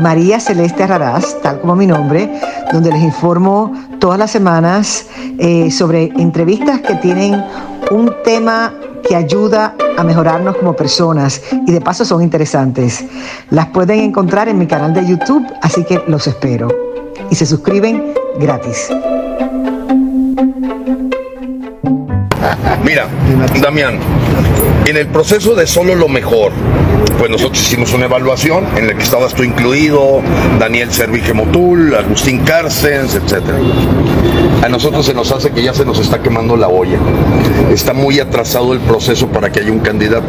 María Celeste Raraz, tal como mi nombre, donde les informo todas las semanas eh, sobre entrevistas que tienen un tema que ayuda a mejorarnos como personas y de paso son interesantes. Las pueden encontrar en mi canal de YouTube, así que los espero. Y se suscriben gratis. Mira, Damián, en el proceso de solo lo mejor, pues nosotros hicimos una evaluación en la que estabas tú incluido, Daniel Servige Motul, Agustín Carcens, etc. A nosotros se nos hace que ya se nos está quemando la olla. Está muy atrasado el proceso para que haya un candidato.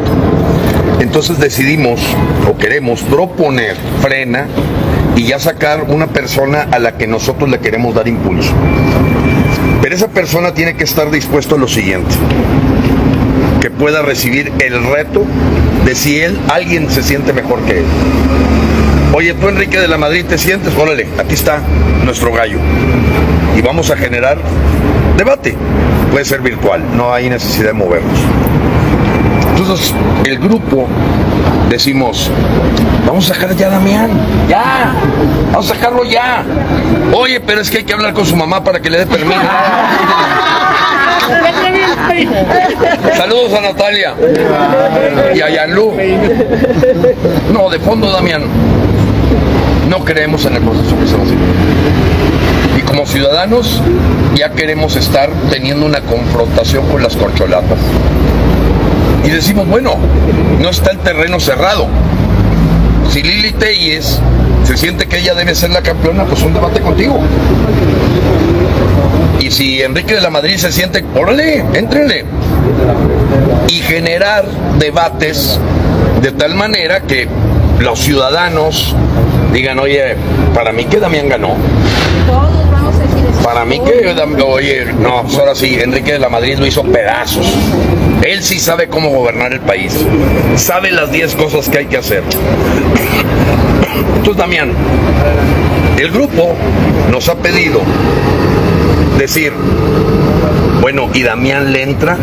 Entonces decidimos o queremos proponer frena y ya sacar una persona a la que nosotros le queremos dar impulso. Pero esa persona tiene que estar dispuesto a lo siguiente, que pueda recibir el reto de si él, alguien se siente mejor que él. Oye, tú Enrique de la Madrid, ¿te sientes? Órale, aquí está nuestro gallo. Y vamos a generar debate. Puede ser virtual, no hay necesidad de movernos. Entonces, el grupo decimos, vamos a sacar ya a Damián, ya, vamos a sacarlo ya. Oye, pero es que hay que hablar con su mamá para que le dé permiso. Saludos a Natalia y a Yanlu. No, de fondo, Damián, no creemos en el proceso que estamos haciendo. Y como ciudadanos ya queremos estar teniendo una confrontación con las corcholatas y decimos, bueno, no está el terreno cerrado. Si Lili Telles se siente que ella debe ser la campeona, pues un debate contigo. Y si Enrique de la Madrid se siente, órale, éntrenle. Y generar debates de tal manera que los ciudadanos digan, oye, para mí que Damián ganó. Para mí que, oye, no, pues ahora sí, Enrique de la Madrid lo hizo pedazos. Él sí sabe cómo gobernar el país. Sabe las 10 cosas que hay que hacer. Entonces, Damián, el grupo nos ha pedido decir, bueno, ¿y Damián le entra?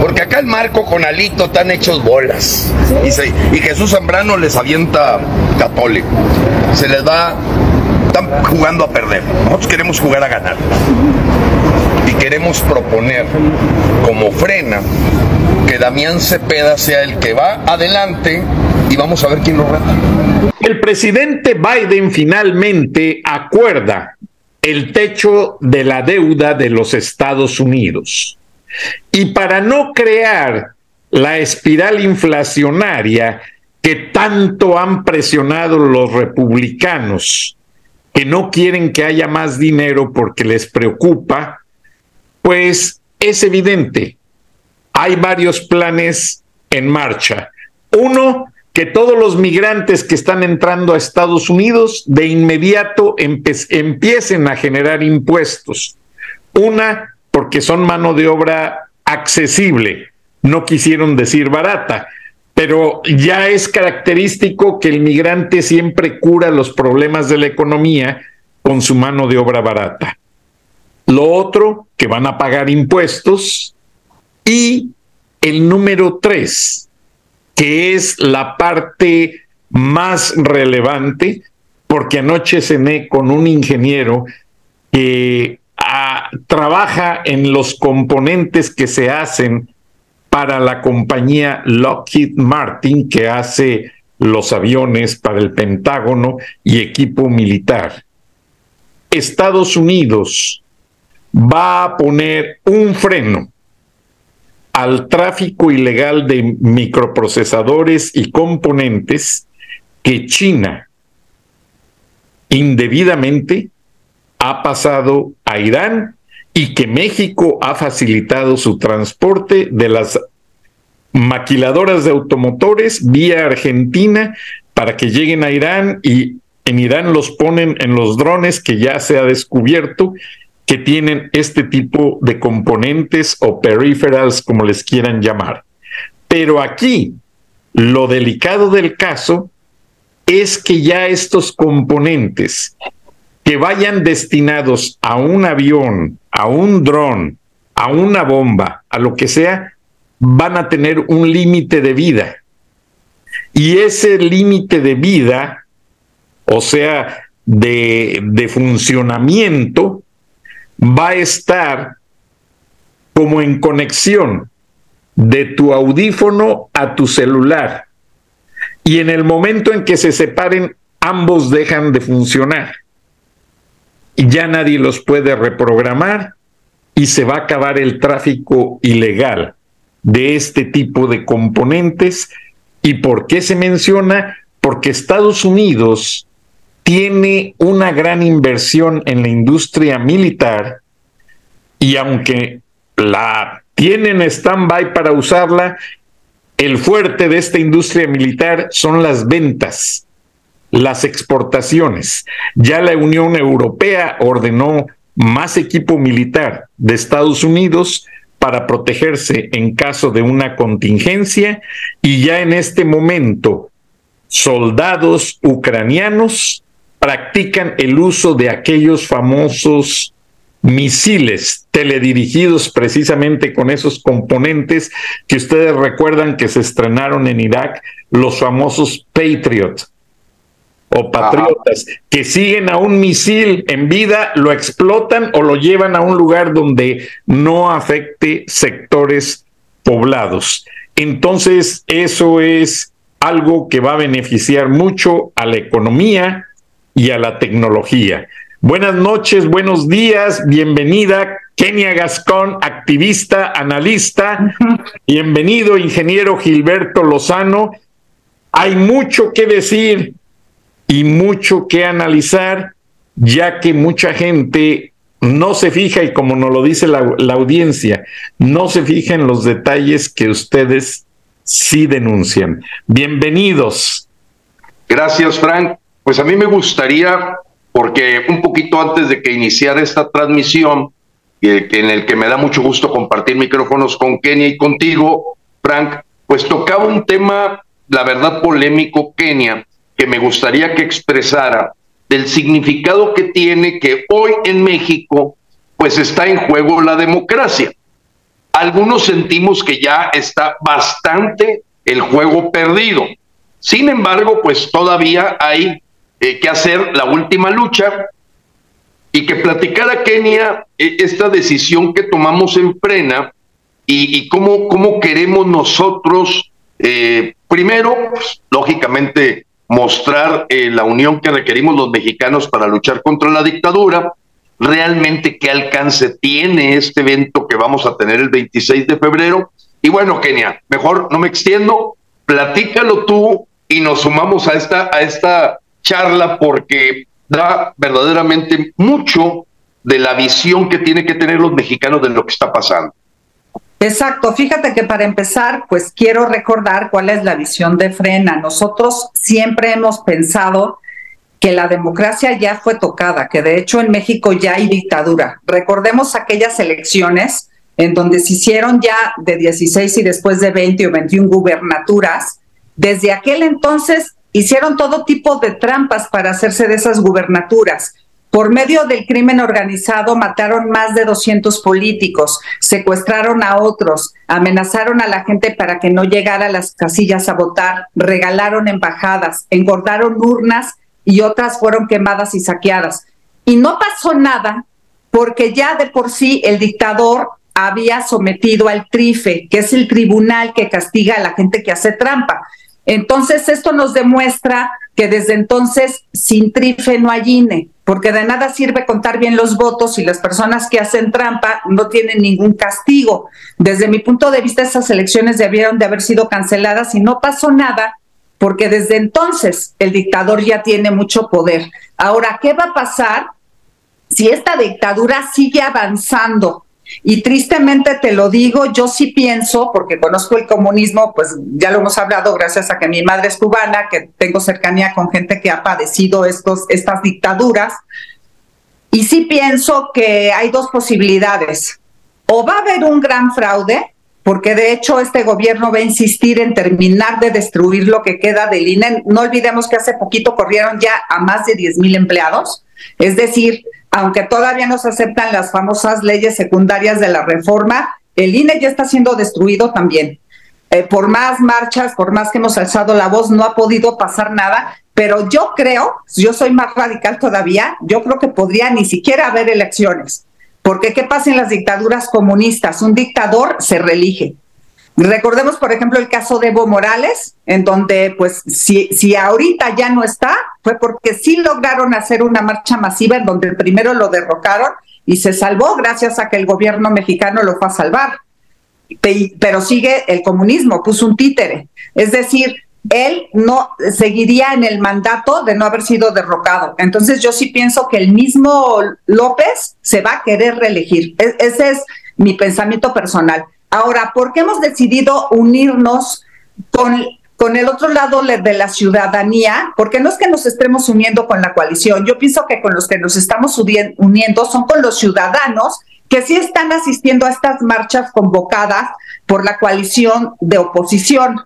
Porque acá el Marco con Alito están hechos bolas. Y, Jesús Zambrano les avienta católico. Se les va están jugando a perder. Nosotros queremos jugar a ganar. Y queremos proponer como frena que Damián Cepeda sea el que va adelante y vamos a ver quién lo reta. El presidente Biden finalmente acuerda el techo de la deuda de los Estados Unidos. Y para no crear la espiral inflacionaria que tanto han presionado los republicanos que no quieren que haya más dinero porque les preocupa, pues es evidente, hay varios planes en marcha. Uno, que todos los migrantes que están entrando a Estados Unidos de inmediato empiecen a generar impuestos. Una, porque son mano de obra accesible, no quisieron decir barata, pero ya es característico que el migrante siempre cura los problemas de la economía con su mano de obra barata. Lo otro, que van a pagar impuestos. Y el número tres, que es la parte más relevante, porque anoche cené con un ingeniero que ah, trabaja en los componentes que se hacen para la compañía Lockheed Martin que hace los aviones para el Pentágono y equipo militar. Estados Unidos va a poner un freno al tráfico ilegal de microprocesadores y componentes que China indebidamente ha pasado a Irán y que México ha facilitado su transporte de las maquiladoras de automotores vía Argentina para que lleguen a Irán y en Irán los ponen en los drones que ya se ha descubierto que tienen este tipo de componentes o peripherals, como les quieran llamar. Pero aquí, lo delicado del caso es que ya estos componentes que vayan destinados a un avión, a un dron, a una bomba, a lo que sea, van a tener un límite de vida. Y ese límite de vida, o sea, de, de, funcionamiento, va a estar como en conexión de tu audífono a tu celular. Y en el momento en que se separen, ambos dejan de funcionar y ya nadie los puede reprogramar y se va a acabar el tráfico ilegal de este tipo de componentes. ¿Y por qué se menciona? Porque Estados Unidos tiene una gran inversión en la industria militar y aunque la tienen stand-by para usarla, el fuerte de esta industria militar son las ventas las exportaciones. Ya la Unión Europea ordenó más equipo militar de Estados Unidos para protegerse en caso de una contingencia y ya en este momento soldados ucranianos practican el uso de aquellos famosos misiles teledirigidos precisamente con esos componentes que ustedes recuerdan que se estrenaron en Irak, los famosos Patriot o patriotas que siguen a un misil en vida, lo explotan o lo llevan a un lugar donde no afecte sectores poblados. Entonces, eso es algo que va a beneficiar mucho a la economía y a la tecnología. Buenas noches, buenos días, bienvenida Kenia Gascón, activista, analista. Bienvenido, ingeniero Gilberto Lozano. Hay mucho que decir y mucho que analizar, ya que mucha gente no se fija, y como nos lo dice la, audiencia, no se fija en los detalles que ustedes sí denuncian. Bienvenidos. Gracias, Frank. Pues a mí me gustaría, porque un poquito antes de que iniciara esta transmisión, en el que me da mucho gusto compartir micrófonos con Kenia y contigo, Frank, pues tocaba un tema, la verdad, polémico, Kenia, que me gustaría que expresara del significado que tiene que hoy en México pues está en juego la democracia. Algunos sentimos que ya está bastante el juego perdido. Sin embargo, pues todavía hay eh, que hacer la última lucha y que platicara Kenia eh, esta decisión que tomamos en plena y, cómo, cómo queremos nosotros, eh, primero, pues, lógicamente, mostrar la unión que requerimos los mexicanos para luchar contra la dictadura, realmente qué alcance tiene este evento que vamos a tener el 26 de febrero. Y bueno, Kenia, mejor no me extiendo, platícalo tú y nos sumamos a esta, a esta charla porque da verdaderamente mucho de la visión que tiene que tener los mexicanos de lo que está pasando. Exacto, fíjate que para empezar, pues quiero recordar cuál es la visión de Frena. Nosotros siempre hemos pensado que la democracia ya fue tocada, que de hecho en México ya hay dictadura. Recordemos aquellas elecciones en donde se hicieron ya de 16 y después de 20 o 21 gubernaturas. Desde aquel entonces hicieron todo tipo de trampas para hacerse de esas gubernaturas por medio del crimen organizado mataron más de 200 políticos, secuestraron a otros, amenazaron a la gente para que no llegara a las casillas a votar, regalaron embajadas, engordaron urnas y otras fueron quemadas y saqueadas. Y no pasó nada porque ya de por sí el dictador había sometido al TRIFE, que es el tribunal que castiga a la gente que hace trampa. Entonces, esto nos demuestra que desde entonces sin TRIFE no hay INE porque de nada sirve contar bien los votos y las personas que hacen trampa no tienen ningún castigo. Desde mi punto de vista, esas elecciones debieron de haber sido canceladas y no pasó nada porque desde entonces el dictador ya tiene mucho poder. Ahora, ¿qué va a pasar si esta dictadura sigue avanzando Y tristemente te lo digo, yo sí pienso, porque conozco el comunismo, pues ya lo hemos hablado gracias a que mi madre es cubana, que tengo cercanía con gente que ha padecido estos, estas dictaduras. Y sí pienso que hay dos posibilidades. O va a haber un gran fraude, porque de hecho este gobierno va a insistir en terminar de destruir lo que queda del INE. No olvidemos que hace poquito corrieron ya a más de 10 mil empleados, es decir, aunque todavía no se aceptan las famosas leyes secundarias de la reforma, el INE ya está siendo destruido también. Eh, por más marchas, por más que hemos alzado la voz, no ha podido pasar nada, pero yo creo, yo soy más radical todavía, yo creo que podría ni siquiera haber elecciones porque ¿qué pasa en las dictaduras comunistas? Un dictador se reelige. Recordemos, por ejemplo, el caso de Evo Morales, en donde, pues, si, si ahorita ya no está, fue porque sí lograron hacer una marcha masiva en donde primero lo derrocaron y se salvó gracias a que el gobierno mexicano lo fue a salvar. Pero sigue el comunismo, puso un títere. Es decir, él no seguiría en el mandato de no haber sido derrocado. Entonces yo sí pienso que el mismo López se va a querer reelegir. E-, ese es mi pensamiento personal. Ahora, ¿por qué hemos decidido unirnos con, con el otro lado de la ciudadanía? Porque no es que nos estemos uniendo con la coalición. Yo pienso que con los que nos estamos uniendo son con los ciudadanos que sí están asistiendo a estas marchas convocadas por la coalición de oposición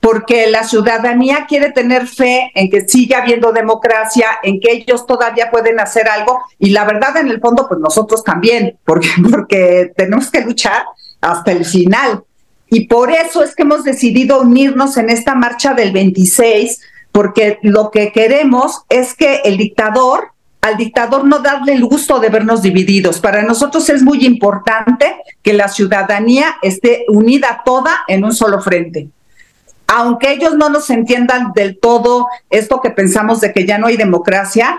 porque la ciudadanía quiere tener fe en que siga habiendo democracia, en que ellos todavía pueden hacer algo y la verdad en el fondo pues nosotros también, porque, porque tenemos que luchar hasta el final. Y por eso es que hemos decidido unirnos en esta marcha del 26, porque lo que queremos es que el dictador, al dictador no darle el gusto de vernos divididos. Para nosotros es muy importante que la ciudadanía esté unida toda en un solo frente aunque ellos no nos entiendan del todo esto que pensamos de que ya no hay democracia,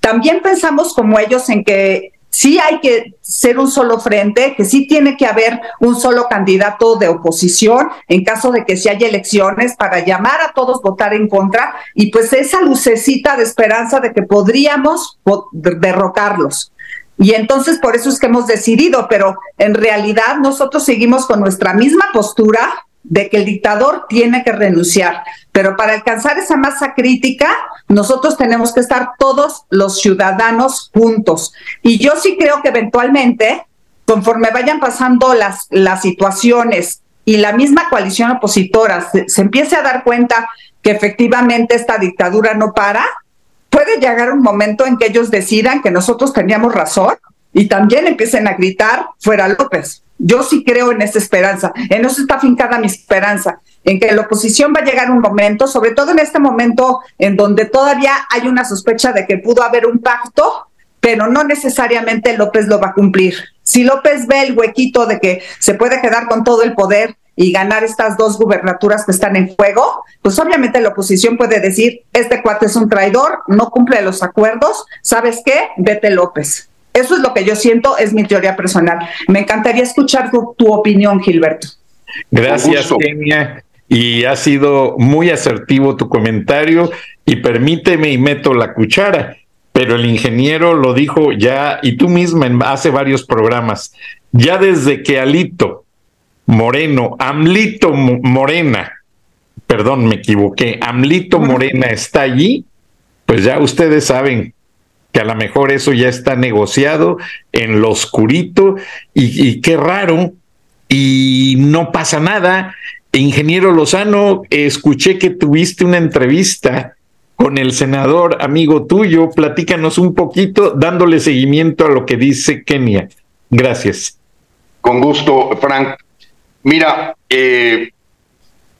también pensamos como ellos en que sí hay que ser un solo frente, que sí tiene que haber un solo candidato de oposición en caso de que si haya elecciones para llamar a todos votar en contra y pues esa lucecita de esperanza de que podríamos derrocarlos. Y entonces por eso es que hemos decidido, pero en realidad nosotros seguimos con nuestra misma postura, de que el dictador tiene que renunciar. Pero para alcanzar esa masa crítica, nosotros tenemos que estar todos los ciudadanos juntos. Y yo sí creo que eventualmente, conforme vayan pasando las, las situaciones y la misma coalición opositora se, se empiece a dar cuenta que efectivamente esta dictadura no para, puede llegar un momento en que ellos decidan que nosotros teníamos razón y también empiecen a gritar fuera López. Yo sí creo en esa esperanza, en eso está fincada mi esperanza, en que la oposición va a llegar un momento, sobre todo en este momento en donde todavía hay una sospecha de que pudo haber un pacto, pero no necesariamente López lo va a cumplir. Si López ve el huequito de que se puede quedar con todo el poder y ganar estas dos gubernaturas que están en juego, pues obviamente la oposición puede decir, este cuate es un traidor, no cumple los acuerdos, ¿sabes qué? Vete López. Eso es lo que yo siento, es mi teoría personal. Me encantaría escuchar tu, opinión, Gilberto. Gracias, Kenia. Y ha sido muy asertivo tu comentario y permíteme y meto la cuchara, pero el ingeniero lo dijo ya y tú misma en, hace varios programas, ya desde que Alito Moreno, Amlito Morena, perdón, me equivoqué, Amlito Morena está allí, pues ya ustedes saben que a lo mejor eso ya está negociado en lo oscurito y, qué raro, y no pasa nada. Ingeniero Lozano, escuché que tuviste una entrevista con el senador amigo tuyo. Platícanos un poquito dándole seguimiento a lo que dice Kenia. Gracias. Con gusto, Frank. Mira, eh,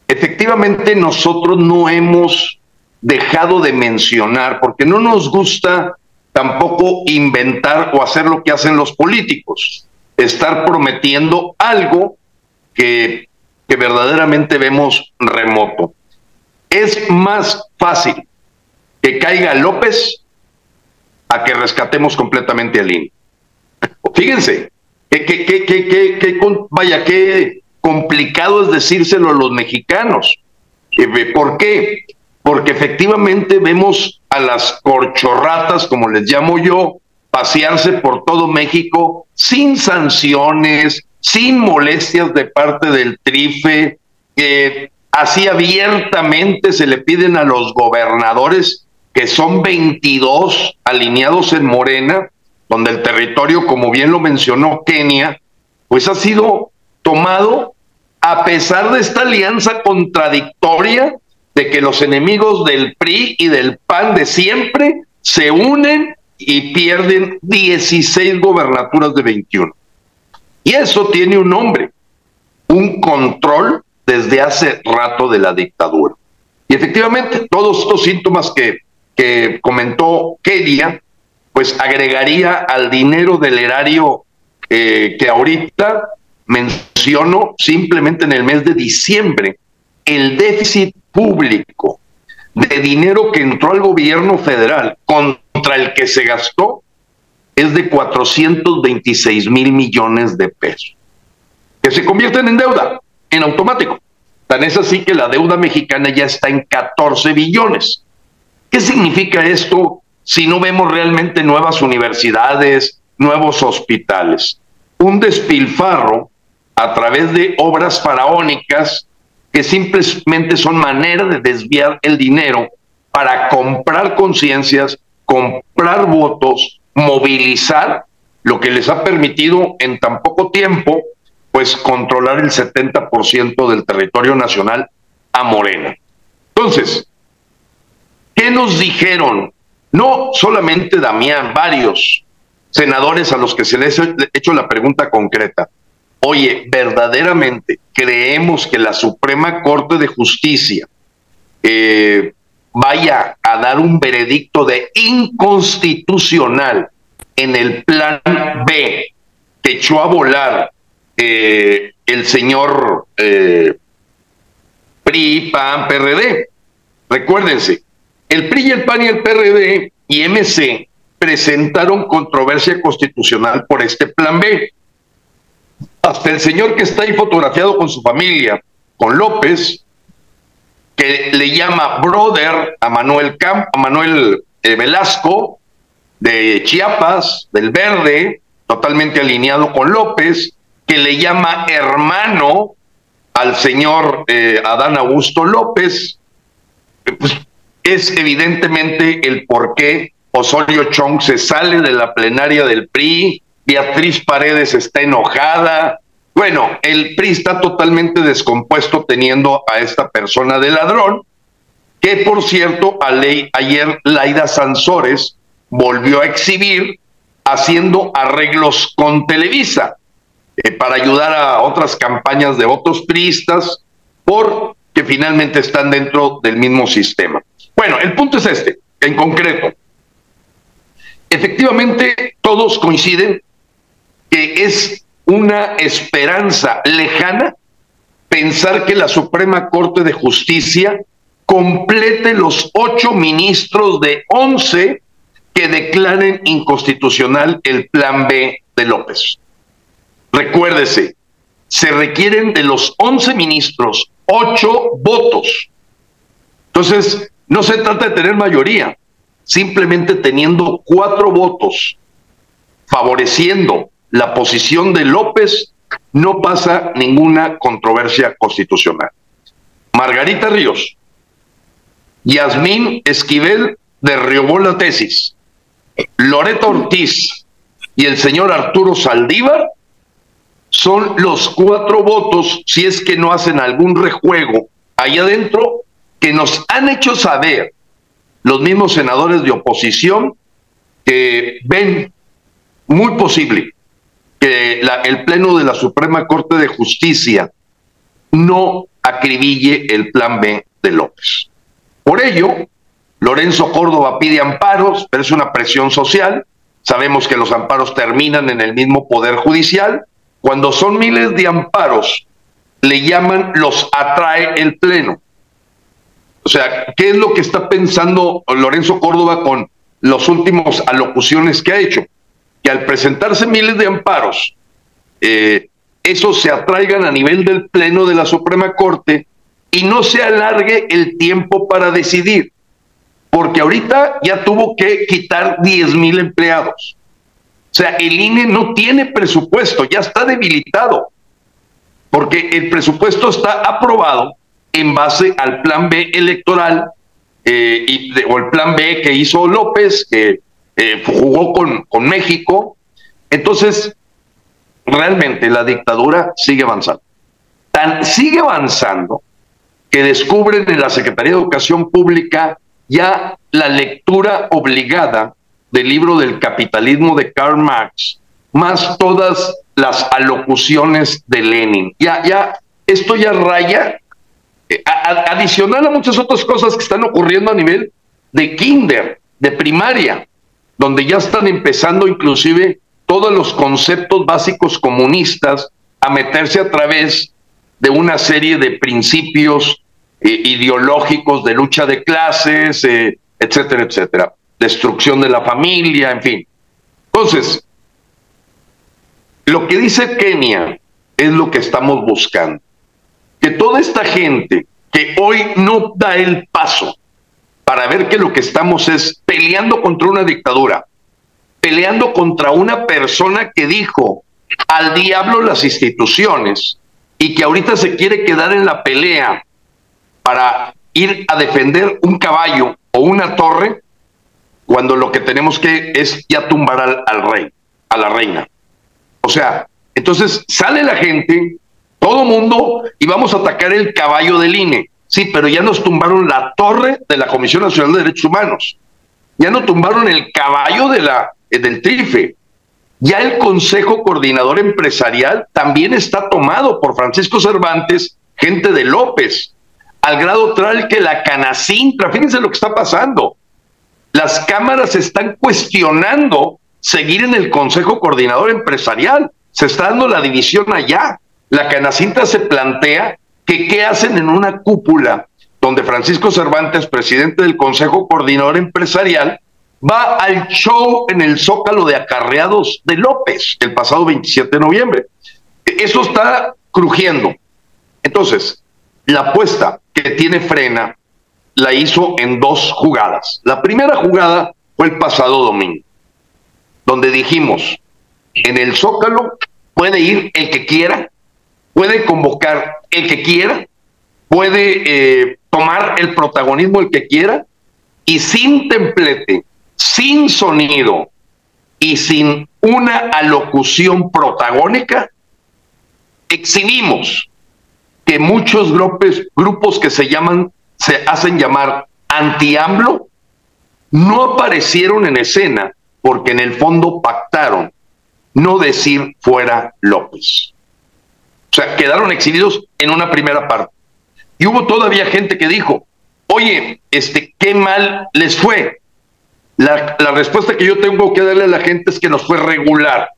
efectivamente nosotros no hemos dejado de mencionar, porque no nos gusta tampoco inventar o hacer lo que hacen los políticos, estar prometiendo algo que, que verdaderamente vemos remoto. Es más fácil que caiga López a que rescatemos completamente al INE. Fíjense, que, que, que, que, vaya, qué complicado es decírselo a los mexicanos. Eh, ¿Por qué? Porque efectivamente vemos a las corchorratas, como les llamo yo, pasearse por todo México sin sanciones, sin molestias de parte del trife, que así abiertamente se le piden a los gobernadores, que son 22 alineados en Morena, donde el territorio, como bien lo mencionó Kenia, pues ha sido tomado a pesar de esta alianza contradictoria de que los enemigos del PRI y del PAN de siempre se unen y pierden 16 gobernaturas de 21. Y eso tiene un nombre, un control desde hace rato de la dictadura. Y efectivamente, todos estos síntomas que, que comentó Kedia, pues agregaría al dinero del erario eh, que ahorita menciono simplemente en el mes de diciembre, el déficit público de dinero que entró al gobierno federal contra el que se gastó es de 426 mil millones de pesos, que se convierten en deuda, en automático. Tan es así que la deuda mexicana ya está en 14 billones. ¿Qué significa esto si no vemos realmente nuevas universidades, nuevos hospitales? Un despilfarro a través de obras faraónicas que simplemente son manera de desviar el dinero para comprar conciencias, comprar votos, movilizar, lo que les ha permitido en tan poco tiempo, pues controlar el 70% del territorio nacional a Morena. Entonces, ¿qué nos dijeron? No solamente Damián, varios senadores a los que se les ha hecho la pregunta concreta. Oye, verdaderamente creemos que la Suprema Corte de Justicia eh, vaya a dar un veredicto de inconstitucional en el plan B que echó a volar eh, el señor eh, PRI, PAN, PRD. Recuérdense, el PRI, el PAN y el PRD y MC presentaron controversia constitucional por este plan B hasta el señor que está ahí fotografiado con su familia, con López, que le llama brother a Manuel Camp, a Manuel eh, Velasco de Chiapas, del Verde, totalmente alineado con López, que le llama hermano al señor eh, Adán Augusto López, eh, pues es evidentemente el por qué Osorio Chong se sale de la plenaria del PRI, Beatriz Paredes está enojada. Bueno, el PRI está totalmente descompuesto teniendo a esta persona de ladrón, que por cierto, a ley, ayer Laida Sansores volvió a exhibir haciendo arreglos con Televisa eh, para ayudar a otras campañas de otros priistas, porque finalmente están dentro del mismo sistema. Bueno, el punto es este, en concreto. Efectivamente, todos coinciden es una esperanza lejana pensar que la Suprema Corte de Justicia complete los ocho ministros de once que declaren inconstitucional el plan B de López. Recuérdese, se requieren de los once ministros ocho votos. Entonces, no se trata de tener mayoría, simplemente teniendo cuatro votos favoreciendo la posición de López, no pasa ninguna controversia constitucional. Margarita Ríos, Yasmín Esquivel derribó la tesis, Loreto Ortiz y el señor Arturo Saldívar son los cuatro votos, si es que no hacen algún rejuego ahí adentro, que nos han hecho saber los mismos senadores de oposición que ven muy posible que el Pleno de la Suprema Corte de Justicia no acribille el plan B de López. Por ello, Lorenzo Córdoba pide amparos, pero es una presión social. Sabemos que los amparos terminan en el mismo Poder Judicial. Cuando son miles de amparos, le llaman los atrae el Pleno. O sea, ¿qué es lo que está pensando Lorenzo Córdoba con las últimas alocuciones que ha hecho? Que al presentarse miles de amparos, eh, se atraigan a nivel del Pleno de la Suprema Corte y no se alargue el tiempo para decidir, porque ahorita ya tuvo que quitar 10 mil empleados. sea, el INE no tiene presupuesto, ya está debilitado, porque el presupuesto está aprobado en base al plan B electoral eh, y, o el plan B que hizo López, que eh, jugó con, con México. Entonces, realmente la dictadura sigue avanzando. Sigue avanzando que descubren en la Secretaría de Educación Pública ya la lectura obligada del libro del capitalismo de Karl Marx, más todas las alocuciones de Lenin. Ya, ya, esto ya raya, eh, adicional a muchas otras cosas que están ocurriendo a nivel de kinder, de primaria, donde ya están empezando inclusive todos los conceptos básicos comunistas a meterse a través de una serie de principios eh, ideológicos de lucha de clases, eh, etcétera, etcétera. Destrucción de la familia, en fin. Entonces, lo que dice Kenia es lo que estamos buscando. Que toda esta gente que hoy no da el paso para ver que lo que estamos es peleando contra una dictadura, peleando contra una persona que dijo al diablo las instituciones y que ahorita se quiere quedar en la pelea para ir a defender un caballo o una torre cuando lo que tenemos que es ya tumbar al, rey, a la reina. O sea, entonces sale la gente, todo mundo, y vamos a atacar el caballo del INE. Sí, pero ya nos tumbaron la torre de la Comisión Nacional de Derechos Humanos. Ya no tumbaron el caballo de la, eh, del TRIFE. Ya el Consejo Coordinador Empresarial también está tomado por Francisco Cervantes, gente de López al grado tal que la Canacintra, fíjense lo que está pasando. Las cámaras están cuestionando seguir en el Consejo Coordinador Empresarial. Se está dando la división allá. La Canacintra se plantea que qué hacen en una cúpula donde Francisco Cervantes, presidente del Consejo Coordinador Empresarial, va al show en el Zócalo de Acarreados de López el pasado 27 de noviembre. Eso está crujiendo. Entonces, la apuesta que tiene frena la hizo en dos jugadas. La primera jugada fue el pasado domingo, donde dijimos, en el Zócalo puede ir el que quiera, puede convocar el que quiera, puede eh, tomar el protagonismo el que quiera, y sin templete, sin sonido y sin una alocución protagónica, exhibimos que muchos grupos, grupos que se llaman, se hacen llamar anti-AMLO, no aparecieron en escena porque en el fondo pactaron no decir fuera López. O sea, quedaron exhibidos en una primera parte. Y hubo todavía gente que dijo, oye, este, qué mal les fue. La, la respuesta que yo tengo que darle a la gente es que nos fue regular.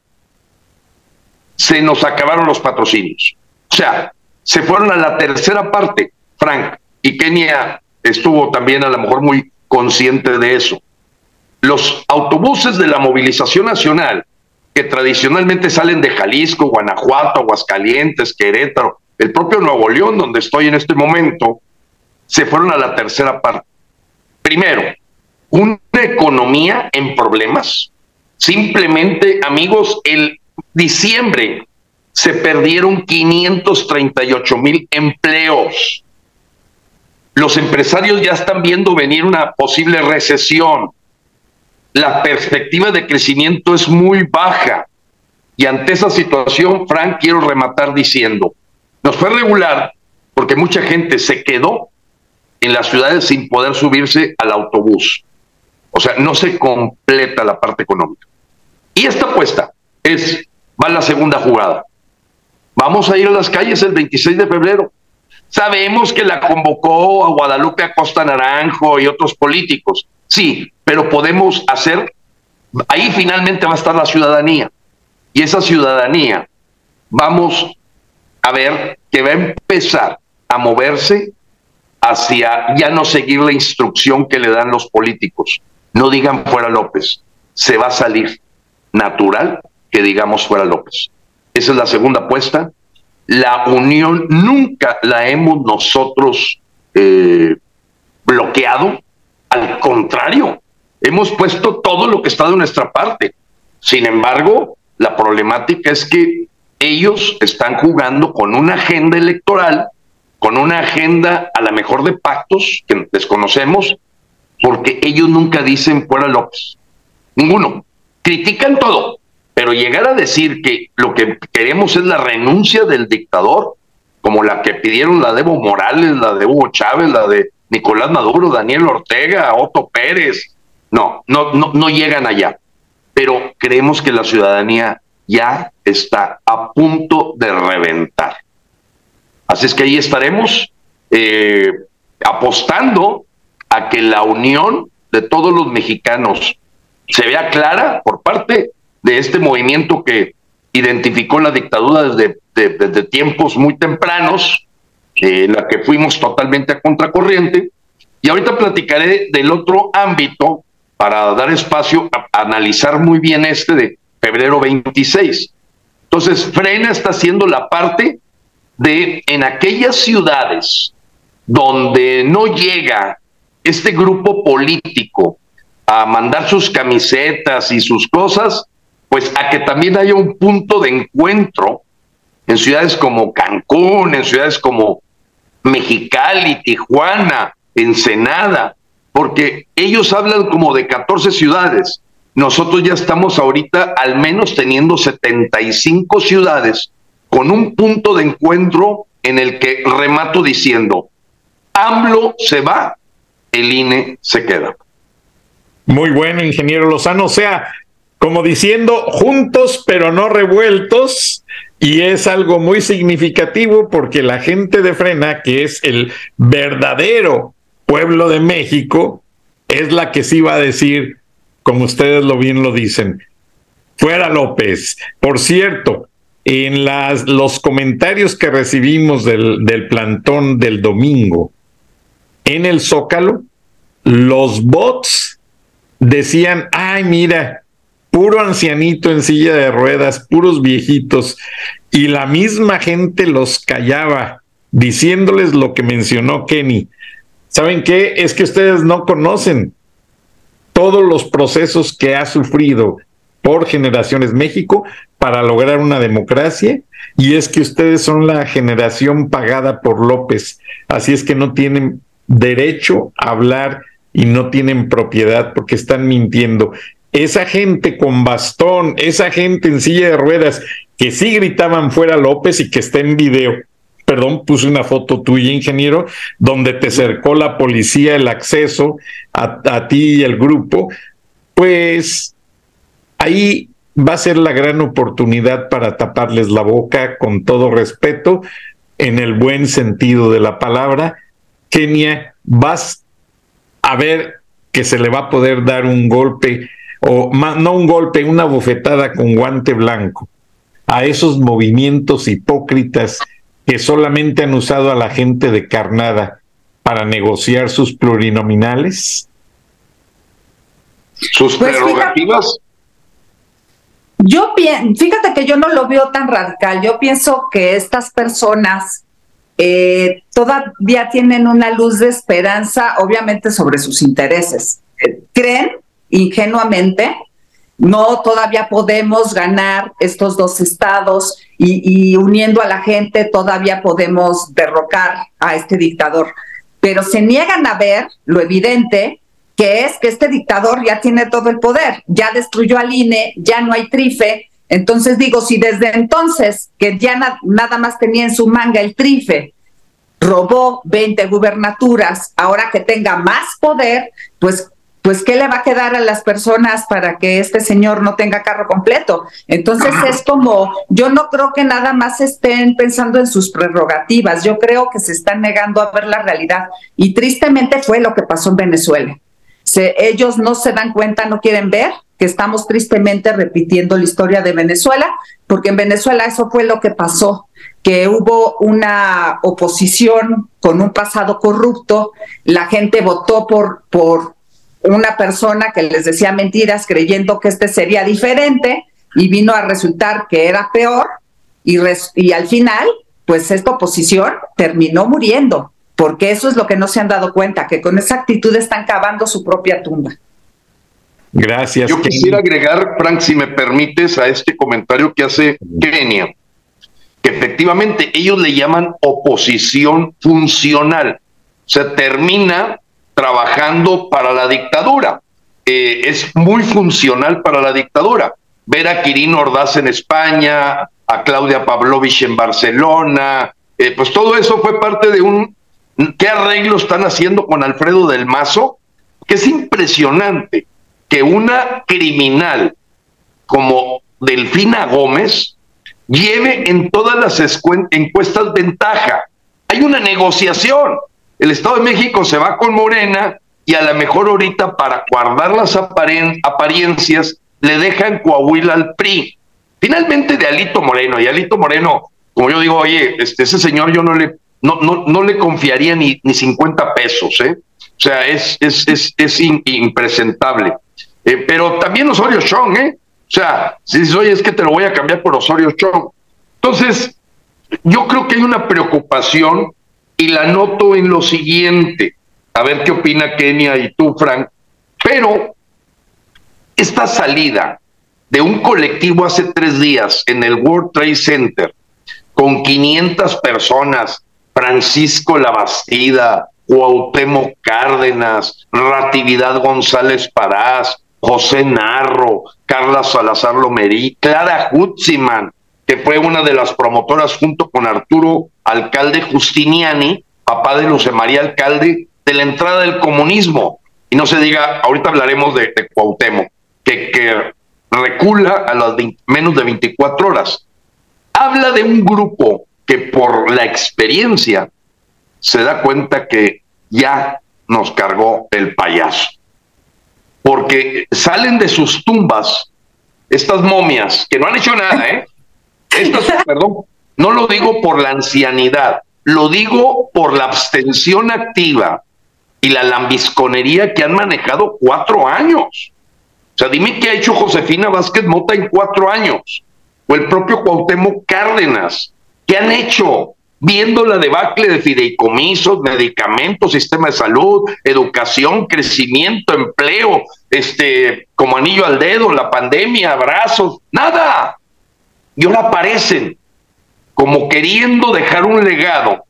Se nos acabaron los patrocinios. O sea, se fueron a la tercera parte, Frank, y Kenia estuvo también a lo mejor muy consciente de eso. Los autobuses de la movilización nacional, que tradicionalmente salen de Jalisco, Guanajuato, Aguascalientes, Querétaro, el propio Nuevo León, donde estoy en este momento, se fueron a la tercera parte. Primero, una economía en problemas. Simplemente, amigos, el diciembre se perdieron 538 mil empleos. Los empresarios ya están viendo venir una posible recesión. La perspectiva de crecimiento es muy baja. Y ante esa situación, Frank, quiero rematar diciendo, nos fue regular porque mucha gente se quedó en las ciudades sin poder subirse al autobús. O sea, no se completa la parte económica. Y esta apuesta es, va la segunda jugada. Vamos a ir a las calles el 26 de febrero. Sabemos que la convocó a Guadalupe Acosta Naranjo y otros políticos. Sí, pero podemos hacer, ahí finalmente va a estar la ciudadanía. Y esa ciudadanía, vamos a ver que va a empezar a moverse hacia ya no seguir la instrucción que le dan los políticos. No digan fuera López, se va a salir natural que digamos fuera López. Esa es la segunda apuesta. La unión nunca la hemos nosotros eh, bloqueado. Al contrario, hemos puesto todo lo que está de nuestra parte. Sin embargo, la problemática es que ellos están jugando con una agenda electoral, con una agenda a la mejor de pactos que desconocemos, porque ellos nunca dicen fuera López. Ninguno. Critican todo, pero llegar a decir que lo que queremos es la renuncia del dictador, como la que pidieron la de Evo Morales, la de Hugo Chávez, la de Nicolás Maduro, Daniel Ortega, Otto Pérez, no, no, no, no llegan allá. Pero creemos que la ciudadanía ya está a punto de reventar. Así es que ahí estaremos eh, apostando a que la unión de todos los mexicanos se vea clara por parte de este movimiento que identificó la dictadura desde, desde tiempos muy tempranos, en la que fuimos totalmente a contracorriente. Y ahorita platicaré del otro ámbito para dar espacio a analizar muy bien este de febrero 26. Entonces, Frena está haciendo la parte de en aquellas ciudades donde no llega este grupo político a mandar sus camisetas y sus cosas, pues a que también haya un punto de encuentro en ciudades como Cancún, en ciudades como Mexicali, Tijuana, Ensenada, porque ellos hablan como de 14 ciudades. Nosotros ya estamos ahorita al menos teniendo 75 ciudades con un punto de encuentro en el que remato diciendo, AMLO se va, el INE se queda. Muy bueno, ingeniero Lozano. O sea, como diciendo, juntos pero no revueltos. Y es algo muy significativo porque la gente de Frena, que es el verdadero pueblo de México, es la que sí va a decir, como ustedes lo bien lo dicen, fuera López. Por cierto, en las, los comentarios que recibimos del, del plantón del domingo en el Zócalo, los bots decían, ay, mira, puro ancianito en silla de ruedas, puros viejitos, y la misma gente los callaba, diciéndoles lo que mencionó Kenny. ¿Saben qué? Es que ustedes no conocen todos los procesos que ha sufrido por generaciones México para lograr una democracia y es que ustedes son la generación pagada por López, así es que no tienen derecho a hablar y no tienen propiedad porque están mintiendo. Esa gente con bastón, esa gente en silla de ruedas que sí gritaban fuera López y que está en video. Perdón, puse una foto tuya, ingeniero, donde te cercó la policía el acceso a, a ti y el grupo. Pues ahí va a ser la gran oportunidad para taparles la boca con todo respeto, en el buen sentido de la palabra. Kenia, vas a ver que se le va a poder dar un golpe, o no un golpe, una bofetada con guante blanco a esos movimientos hipócritas que solamente han usado a la gente de carnada para negociar sus plurinominales? ¿Sus pues prerrogativas? Yo fíjate que yo no lo veo tan radical. Yo pienso que estas personas eh, todavía tienen una luz de esperanza, obviamente sobre sus intereses. Eh, creen ingenuamente, no todavía podemos ganar estos dos estados y, uniendo a la gente todavía podemos derrocar a este dictador. Pero se niegan a ver lo evidente que es que este dictador ya tiene todo el poder, ya destruyó al INE, ya no hay trife. Entonces digo, si desde entonces, que ya nada más tenía en su manga el trife, robó 20 gubernaturas, ahora que tenga más poder, pues pues ¿qué le va a quedar a las personas para que este señor no tenga carro completo? Entonces es como, yo no creo que nada más estén pensando en sus prerrogativas, yo creo que se están negando a ver la realidad. Y tristemente fue lo que pasó en Venezuela ellos no se dan cuenta, no quieren ver que estamos tristemente repitiendo la historia de Venezuela, porque en Venezuela eso fue lo que pasó, que hubo una oposición con un pasado corrupto, la gente votó por, por una persona que les decía mentiras creyendo que este sería diferente y vino a resultar que era peor y, y al final, pues esta oposición terminó muriendo porque eso es lo que no se han dado cuenta, que con esa actitud están cavando su propia tumba. Gracias. Yo quisiera agregar, Frank, si me permites, a este comentario que hace Kenia, que efectivamente ellos le llaman oposición funcional. O sea, termina trabajando para la dictadura. Eh, es muy funcional para la dictadura. Ver a Quirino Ordaz en España, a Claudia Pavlovich en Barcelona, eh, pues todo eso fue parte de un... ¿Qué arreglo están haciendo con Alfredo del Mazo? Que es impresionante que una criminal como Delfina Gómez lleve en todas las encuestas ventaja. Hay una negociación. El Estado de México se va con Morena y a lo mejor ahorita para guardar las apariencias le dejan Coahuila al PRI. Finalmente de Alito Moreno, y Alito Moreno, como yo digo, oye, este, ese señor yo no le, no, no, no le confiaría ni, ni 50 pesos, ¿eh? O sea, es, es, es, es impresentable. Eh, pero también Osorio Chong, ¿eh? O sea, si dices, oye, es que te lo voy a cambiar por Osorio Chong. Entonces, yo creo que hay una preocupación y la noto en lo siguiente. A ver qué opina Kenia y tú, Frank. Pero esta salida de un colectivo hace tres días en el World Trade Center con 500 personas, Francisco Labastida, Cuauhtémoc Cárdenas, Ratividad González Parás, José Narro, Carla Salazar Lomerí, Clara Hutziman, que fue una de las promotoras junto con Arturo Alcalde Justiniani, papá de Luce María Alcalde, de la entrada del comunismo. Y no se diga, ahorita hablaremos de, Cuauhtémoc, que, que, recula a las menos de 24 horas. Habla de un grupo que por la experiencia se da cuenta que ya nos cargó el payaso porque salen de sus tumbas estas momias que no han hecho nada, ¿eh? Perdón, no lo digo por la ancianidad, lo digo por la abstención activa y la lambisconería que han manejado cuatro años. O sea, dime qué ha hecho Josefina Vázquez Mota en cuatro años, o el propio Cuauhtémoc Cárdenas, ¿qué han hecho? viendo la debacle de fideicomisos, medicamentos, sistema de salud, educación, crecimiento, empleo, este, como anillo al dedo, la pandemia, abrazos, nada. Ahora aparecen como queriendo dejar un legado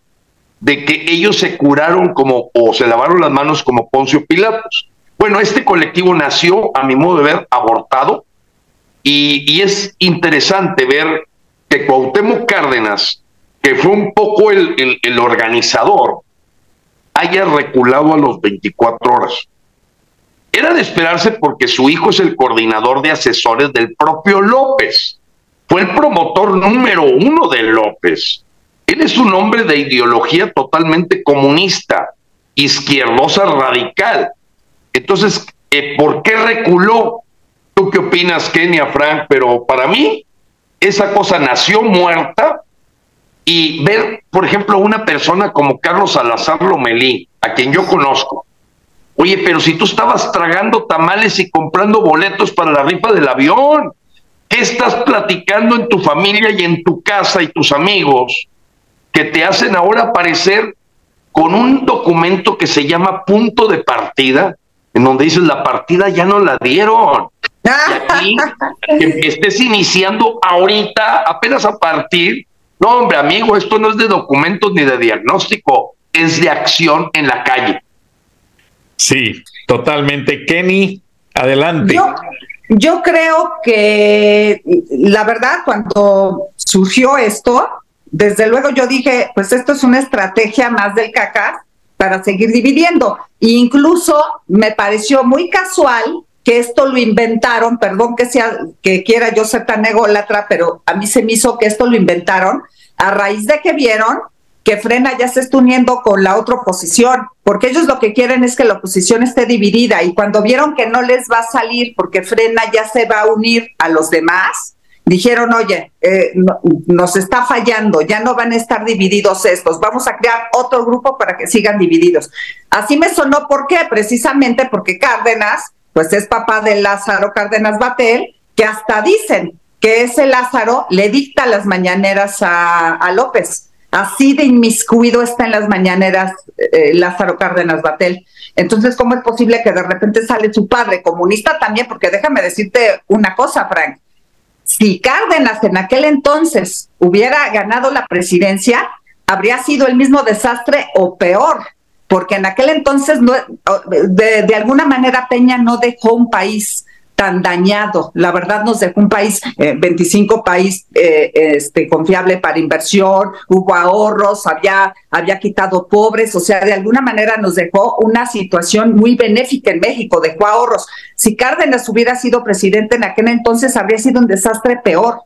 de que ellos se curaron como, o se lavaron las manos como Poncio Pilatos. Bueno, este colectivo nació, a mi modo de ver, abortado, y, y es interesante ver que Cuauhtémoc Cárdenas, que fue un poco el, el, organizador, haya reculado a los 24 horas. Era de esperarse porque su hijo es el coordinador de asesores del propio López. Fue el promotor número uno de López. Él es un hombre de ideología totalmente comunista, izquierdosa radical. Entonces, eh, ¿por qué reculó? ¿Tú qué opinas, Kenia, Frank? Pero para mí, esa cosa nació muerta y ver, por ejemplo, una persona como Carlos Salazar Lomelí, a quien yo conozco, oye, pero si tú estabas tragando tamales y comprando boletos para la rifa del avión, ¿qué estás platicando en tu familia y en tu casa y tus amigos que te hacen ahora aparecer con un documento que se llama punto de partida, en donde dices la partida ya no la dieron? Y aquí que estés iniciando ahorita, apenas a partir no, hombre, amigo, esto no es de documentos ni de diagnóstico, es de acción en la calle. Sí, totalmente. Kenny, adelante. Yo, creo que la verdad, cuando surgió esto, desde luego yo dije, pues esto es una estrategia más del CACA para seguir dividiendo. Incluso me pareció muy casual que esto lo inventaron, perdón que sea que quiera yo ser tan ególatra, pero a mí se me hizo que esto lo inventaron a raíz de que vieron que Frena ya se está uniendo con la otra oposición, porque ellos lo que quieren es que la oposición esté dividida y cuando vieron que no les va a salir porque Frena ya se va a unir a los demás, dijeron, oye, eh, nos está fallando, ya no van a estar divididos estos, vamos a crear otro grupo para que sigan divididos. Así me sonó, ¿por qué? Precisamente porque Cárdenas pues es papá de Lázaro Cárdenas Batel, que hasta dicen que ese Lázaro le dicta las mañaneras a, López. Así de inmiscuido está en las mañaneras eh, Lázaro Cárdenas Batel. Entonces, ¿cómo es posible que de repente sale su padre comunista también? Porque déjame decirte una cosa, Frank. Si Cárdenas en aquel entonces hubiera ganado la presidencia, habría sido el mismo desastre o peor, porque en aquel entonces no, de, de alguna manera Peña no dejó un país tan dañado. La verdad nos dejó un país, 25 eh, país eh, este, confiable para inversión, hubo ahorros, había, había quitado pobres, o sea, de alguna manera nos dejó una situación muy benéfica en México, dejó ahorros. Si Cárdenas hubiera sido presidente en aquel entonces, habría sido un desastre peor.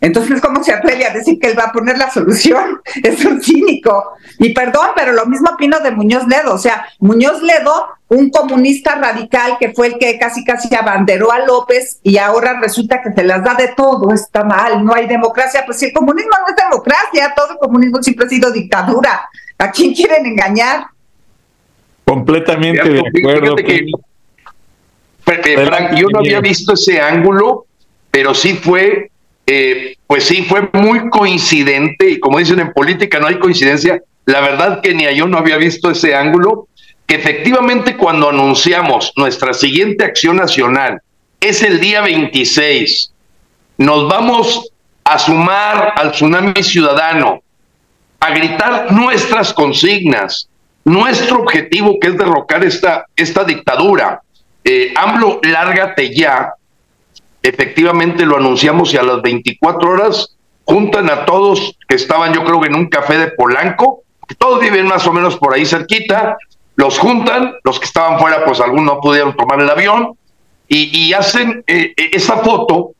Entonces, ¿cómo se atreve a decir que él va a poner la solución? Es un cínico. Y perdón, pero lo mismo opino de Muñoz Ledo. O sea, Muñoz Ledo, un comunista radical que fue el que casi casi abanderó a López y ahora resulta que se las da de todo, está mal, no hay democracia. Pues si el comunismo no es democracia, todo el comunismo siempre ha sido dictadura. ¿A quién quieren engañar? Completamente de acuerdo. Que, yo no había visto ese ángulo, pero sí fue eh, pues sí, fue muy coincidente y como dicen en política no hay coincidencia, la verdad que ni yo no había visto ese ángulo, que efectivamente cuando anunciamos nuestra siguiente acción nacional es el día 26, nos vamos a sumar al tsunami ciudadano, a gritar nuestras consignas, nuestro objetivo que es derrocar esta, esta dictadura. Eh, AMLO, lárgate ya, efectivamente lo anunciamos y a las 24 horas juntan a todos que estaban yo creo que en un café de Polanco, que todos viven más o menos por ahí cerquita, los juntan, los que estaban fuera pues algunos no pudieron tomar el avión y, hacen eh, eh, esa foto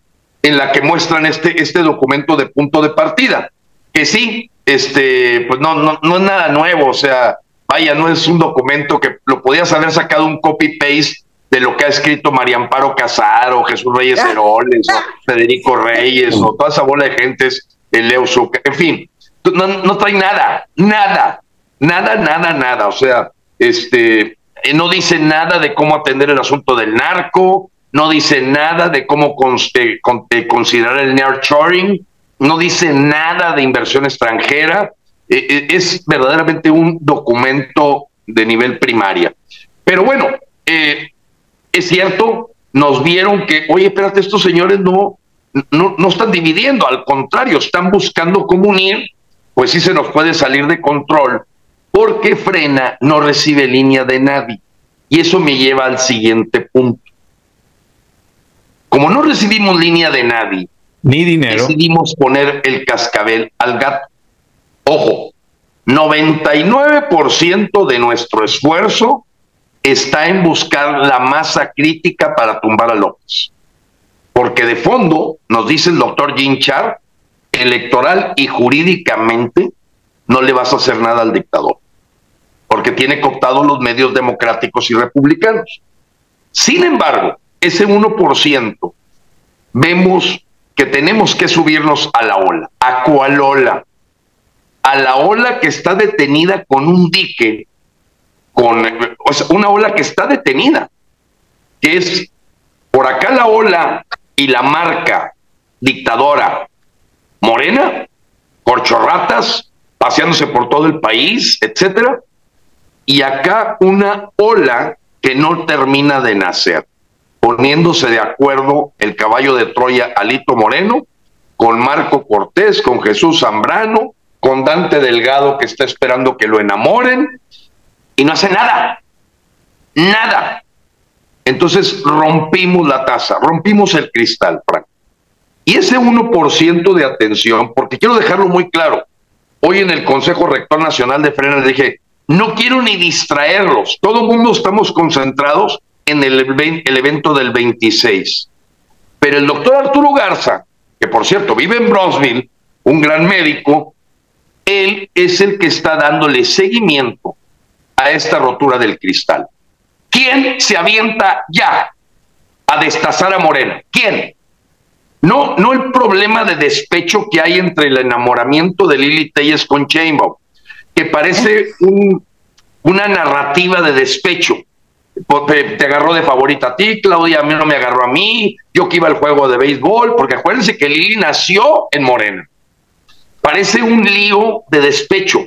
en la que muestran este, este documento de punto de partida, que sí, este, pues no, no, no es nada nuevo, o sea, vaya, no es un documento que lo podías haber sacado un copy-paste de lo que ha escrito María Amparo Casaro, Jesús Reyes ah. Heroles, o Federico Reyes, o toda esa bola de gentes, el Leo Zucker, en fin, no, no trae nada, nada, nada, nada, nada. O sea, este, eh, no dice nada de cómo atender el asunto del narco, no dice nada de cómo eh, eh, considerar el nearshoring, no dice nada de inversión extranjera. es verdaderamente un documento de nivel primaria. Pero bueno, eh, es cierto, nos vieron que, oye, espérate, estos señores no, no, no están dividiendo, al contrario, están buscando cómo unir, pues sí se nos puede salir de control, porque frena no recibe línea de nadie. Y eso me lleva al siguiente punto. Como no recibimos línea de nadie, ni dinero, decidimos poner el cascabel al gato. Ojo, 99% de nuestro esfuerzo está en buscar la masa crítica para tumbar a López. Porque de fondo, nos dice el doctor Jim Char, electoral y jurídicamente no le vas a hacer nada al dictador, porque tiene cooptados los medios democráticos y republicanos. Sin embargo, ese 1% vemos que tenemos que subirnos a la ola. ¿A cuál ola? A la ola que está detenida con un dique con una ola que está detenida, que es por acá la ola y la marca dictadora morena, corchorratas, paseándose por todo el país, etcétera, y acá una ola que no termina de nacer, poniéndose de acuerdo el caballo de Troya Alito Moreno con Marco Cortés, con Jesús Zambrano, con Dante Delgado que está esperando que lo enamoren, y no hace nada, nada. Entonces rompimos la taza, rompimos el cristal, Frank. Y ese 1% de atención, porque quiero dejarlo muy claro, hoy en el Consejo Rector Nacional de Frenes dije, no quiero ni distraerlos, todo el mundo estamos concentrados en el, evento del 26. Pero el doctor Arturo Garza, que por cierto vive en Bronzeville, un gran médico, él es el que está dándole seguimiento a esta rotura del cristal. ¿Quién se avienta ya a destazar a Morena? ¿Quién? No, no el problema de despecho que hay entre el enamoramiento de Lili Telles con Chainbow, que parece una narrativa de despecho. Te, agarró de favorita a ti, Claudia, a mí no me agarró a mí, yo que iba al juego de béisbol, porque acuérdense que Lili nació en Morena. Parece un lío de despecho,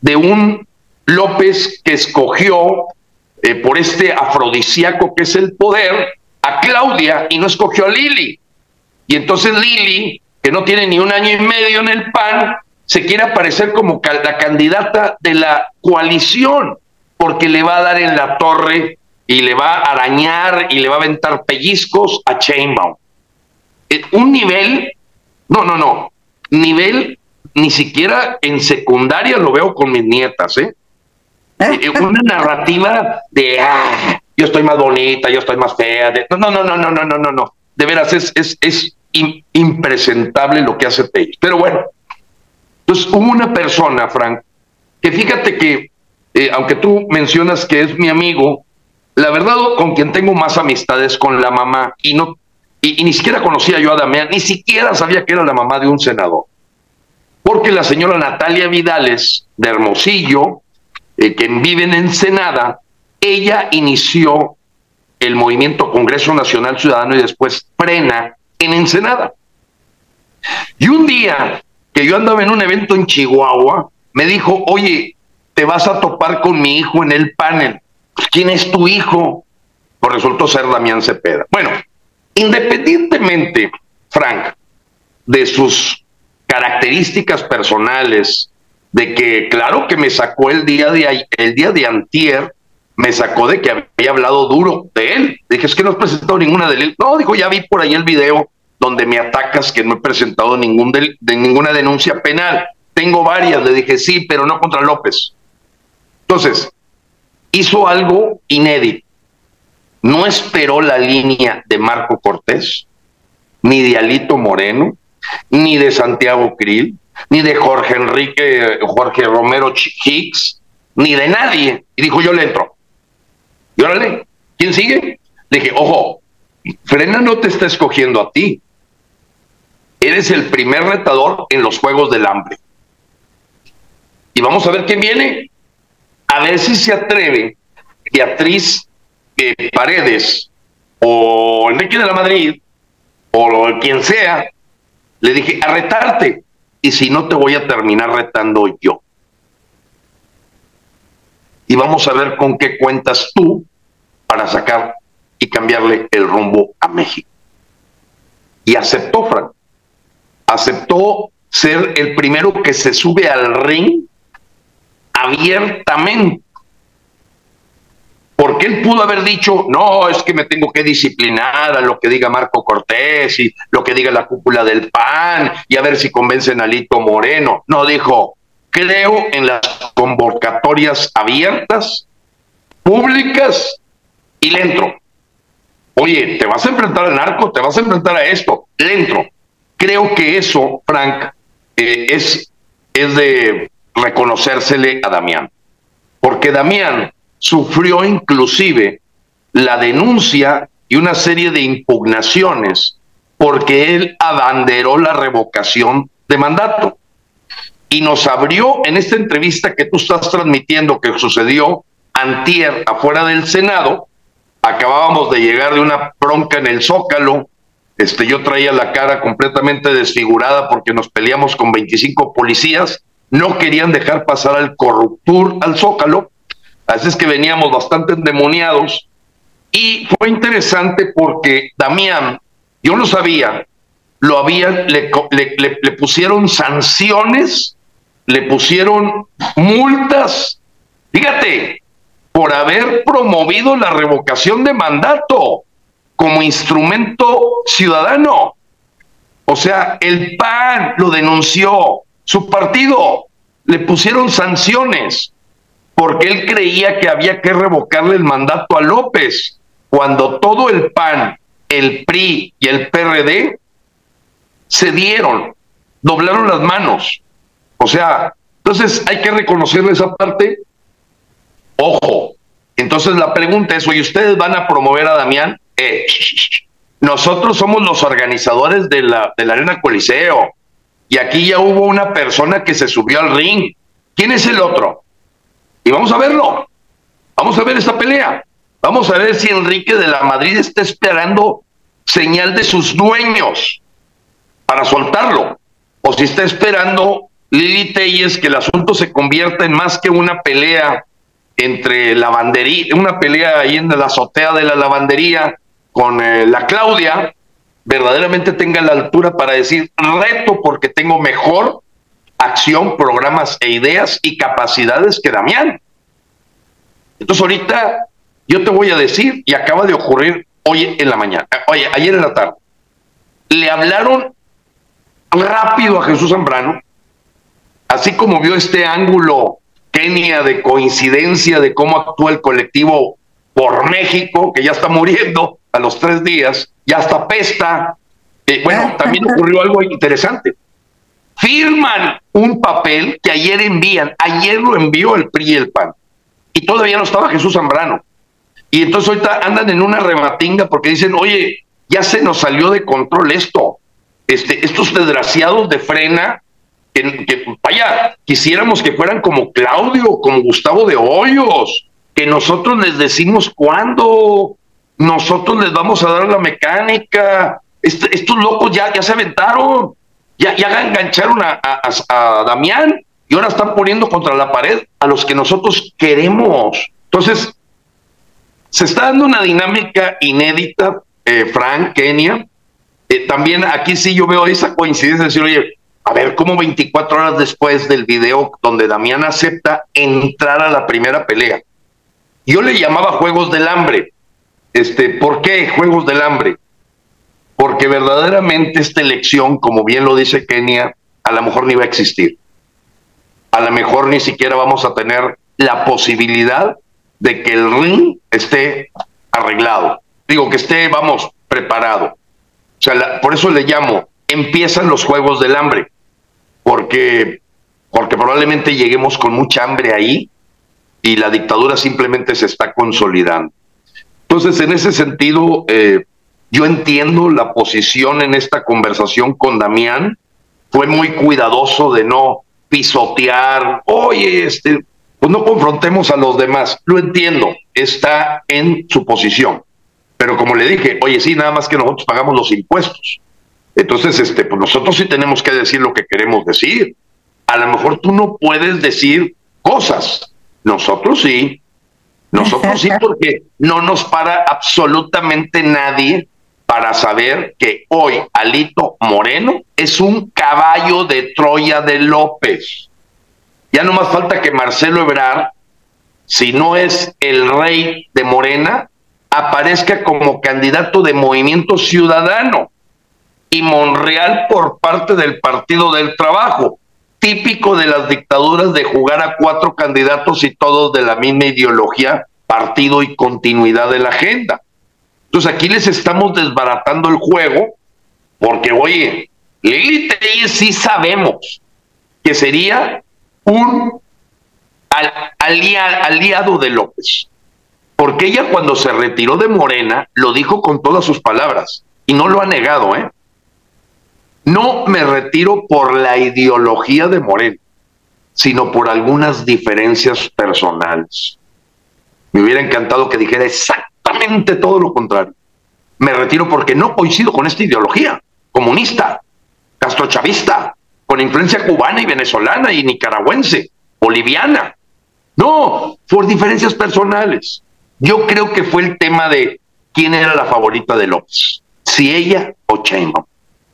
de un López que escogió eh, por este afrodisíaco que es el poder, a Claudia y no escogió a Lili. Y entonces Lili, que no tiene ni un año y medio en el PAN, se quiere aparecer como la candidata de la coalición, porque le va a dar en la torre y le va a arañar y le va a aventar pellizcos a Chainbaum. Eh, un nivel, no, no, no, nivel ni siquiera en secundaria lo veo con mis nietas, ¿eh? Eh una narrativa de, ah, yo estoy más bonita, yo estoy más fea. no, no, no, no, no, no, no, no. De veras, es, es, es impresentable lo que hace Page. Pero bueno, entonces hubo una persona, Frank, que fíjate que, eh, aunque tú mencionas que es mi amigo, la verdad con quien tengo más amistades con la mamá y no y, ni siquiera conocía yo a Damián, ni siquiera sabía que era la mamá de un senador. Porque la señora Natalia Vidales de Hermosillo, eh, que vive en Ensenada, ella inició el movimiento Congreso Nacional Ciudadano y después frena en Ensenada. Y un día que yo andaba en un evento en Chihuahua, me dijo, oye, te vas a topar con mi hijo en el panel. ¿Quién es tu hijo? Pues resultó ser Damián Cepeda. Bueno, independientemente, Frank, de sus características personales, de que claro que me sacó el día de el día de antier me sacó de que había hablado duro de él. Dije, es que no has presentado ninguna de él. No, dijo, ya vi por ahí el video donde me atacas que no he presentado ningún de, ninguna denuncia penal. Tengo varias, le dije, sí, pero no contra López. Entonces, hizo algo inédito. No esperó la línea de Marco Cortés, ni de Alito Moreno, ni de Santiago Krill, ni de Jorge Enrique, Jorge Romero Hicks, ni de nadie. Y dijo, yo le entro. Y órale, ¿quién sigue? Le dije, ojo, Frena no te está escogiendo a ti. Eres el primer retador en los Juegos del Hambre. Y vamos a ver quién viene. A ver si se atreve Beatriz eh, Paredes o Enrique de la Madrid o quien sea. Le dije, a retarte. Y si no, te voy a terminar retando yo y vamos a ver con qué cuentas tú para sacar y cambiarle el rumbo a México. Y aceptó, Frank. Aceptó ser el primero que se sube al ring abiertamente. Porque él pudo haber dicho, no, es que me tengo que disciplinar a lo que diga Marco Cortés y lo que diga la cúpula del PAN y a ver si convencen a Lito Moreno. No, dijo, creo en las convocatorias abiertas, públicas, y le entro. Oye, te vas a enfrentar al narco, te vas a enfrentar a esto, le entro. Creo que eso, Frank, eh, es, es de reconocérsele a Damián, porque Damián sufrió inclusive la denuncia y una serie de impugnaciones porque él abanderó la revocación de mandato y nos abrió en esta entrevista que tú estás transmitiendo que sucedió antier afuera del Senado. Acabábamos de llegar de una bronca en el Zócalo. Este, yo traía la cara completamente desfigurada porque nos peleamos con 25 policías. No querían dejar pasar al corruptur al Zócalo. Así es que veníamos bastante endemoniados. Y fue interesante porque Damián, yo lo sabía, lo había, le, le, le pusieron sanciones le pusieron multas, fíjate, por haber promovido la revocación de mandato como instrumento ciudadano. O sea, el PAN lo denunció, su partido le pusieron sanciones porque él creía que había que revocarle el mandato a López, cuando todo el PAN, el PRI y el PRD se dieron, doblaron las manos o sea, entonces hay que reconocerle esa parte. Ojo, entonces la pregunta es, oye, ¿ustedes van a promover a Damián? Eh, nosotros somos los organizadores de la, de la Arena Coliseo y aquí ya hubo una persona que se subió al ring. ¿Quién es el otro? Y vamos a verlo. Vamos a ver esta pelea. Vamos a ver si Enrique de la Madrid está esperando señal de sus dueños para soltarlo o si está esperando Lili Telles que el asunto se convierta en más que una pelea entre lavandería, una pelea ahí en la azotea de la lavandería con eh, la Claudia, verdaderamente tenga la altura para decir reto porque tengo mejor acción, programas e ideas y capacidades que Damián. Entonces ahorita yo te voy a decir, y acaba de ocurrir hoy en la mañana, oye, ayer en la tarde, le hablaron rápido a Jesús Zambrano, así como vio este ángulo Kenia de coincidencia de cómo actúa el colectivo por México, que ya está muriendo a los tres días, ya está pesta. Eh, bueno, también ocurrió algo interesante. Firman un papel que ayer envían, ayer lo envió el PRI y el PAN, y todavía no estaba Jesús Zambrano. Y entonces ahorita andan en una rematinga porque dicen, oye, ya se nos salió de control esto. Este, estos desgraciados de frena que, vaya, quisiéramos que fueran como Claudio, como Gustavo de Hoyos, que nosotros les decimos cuándo, nosotros les vamos a dar la mecánica. estos locos ya, ya se aventaron, ya, ya engancharon a, a, Damián y ahora están poniendo contra la pared a los que nosotros queremos. Entonces, se está dando una dinámica inédita, eh, Frank, Kenia. Eh, también aquí sí yo veo esa coincidencia de decir, oye, a ver cómo 24 horas después del video donde Damián acepta entrar a la primera pelea. Yo le llamaba Juegos del Hambre. Este, ¿Por qué Juegos del Hambre? Porque verdaderamente esta elección, como bien lo dice Kenia, a lo mejor ni va a existir. A lo mejor ni siquiera vamos a tener la posibilidad de que el ring esté arreglado. Digo, que esté, vamos, preparado. O sea, por eso le llamo, empiezan los Juegos del Hambre porque, porque probablemente lleguemos con mucha hambre ahí y la dictadura simplemente se está consolidando. Entonces, en ese sentido, eh, yo entiendo la posición en esta conversación con Damián. Fue muy cuidadoso de no pisotear, oye, este, pues no confrontemos a los demás. Lo entiendo, está en su posición. Pero como le dije, oye, sí, nada más que nosotros pagamos los impuestos. Entonces, este, pues nosotros sí tenemos que decir lo que queremos decir. A lo mejor tú no puedes decir cosas. Nosotros sí. Nosotros sí, porque no nos para absolutamente nadie para saber que hoy Alito Moreno es un caballo de Troya de López. Ya no más falta que Marcelo Ebrard, si no es el rey de Morena, aparezca como candidato de Movimiento Ciudadano y Monreal por parte del Partido del Trabajo, típico de las dictaduras de jugar a cuatro candidatos y todos de la misma ideología, partido y continuidad de la agenda. Entonces aquí les estamos desbaratando el juego porque, oye, Lili sí sabemos que sería un aliado de López. Porque ella cuando se retiró de Morena lo dijo con todas sus palabras y no lo ha negado, ¿eh? No me retiro por la ideología de Moreno, sino por algunas diferencias personales. Me hubiera encantado que dijera exactamente todo lo contrario. Me retiro porque no coincido con esta ideología comunista, castrochavista, con influencia cubana y venezolana y nicaragüense, boliviana. No, por diferencias personales. Yo creo que fue el tema de quién era la favorita de López, si ella o Sheinbaum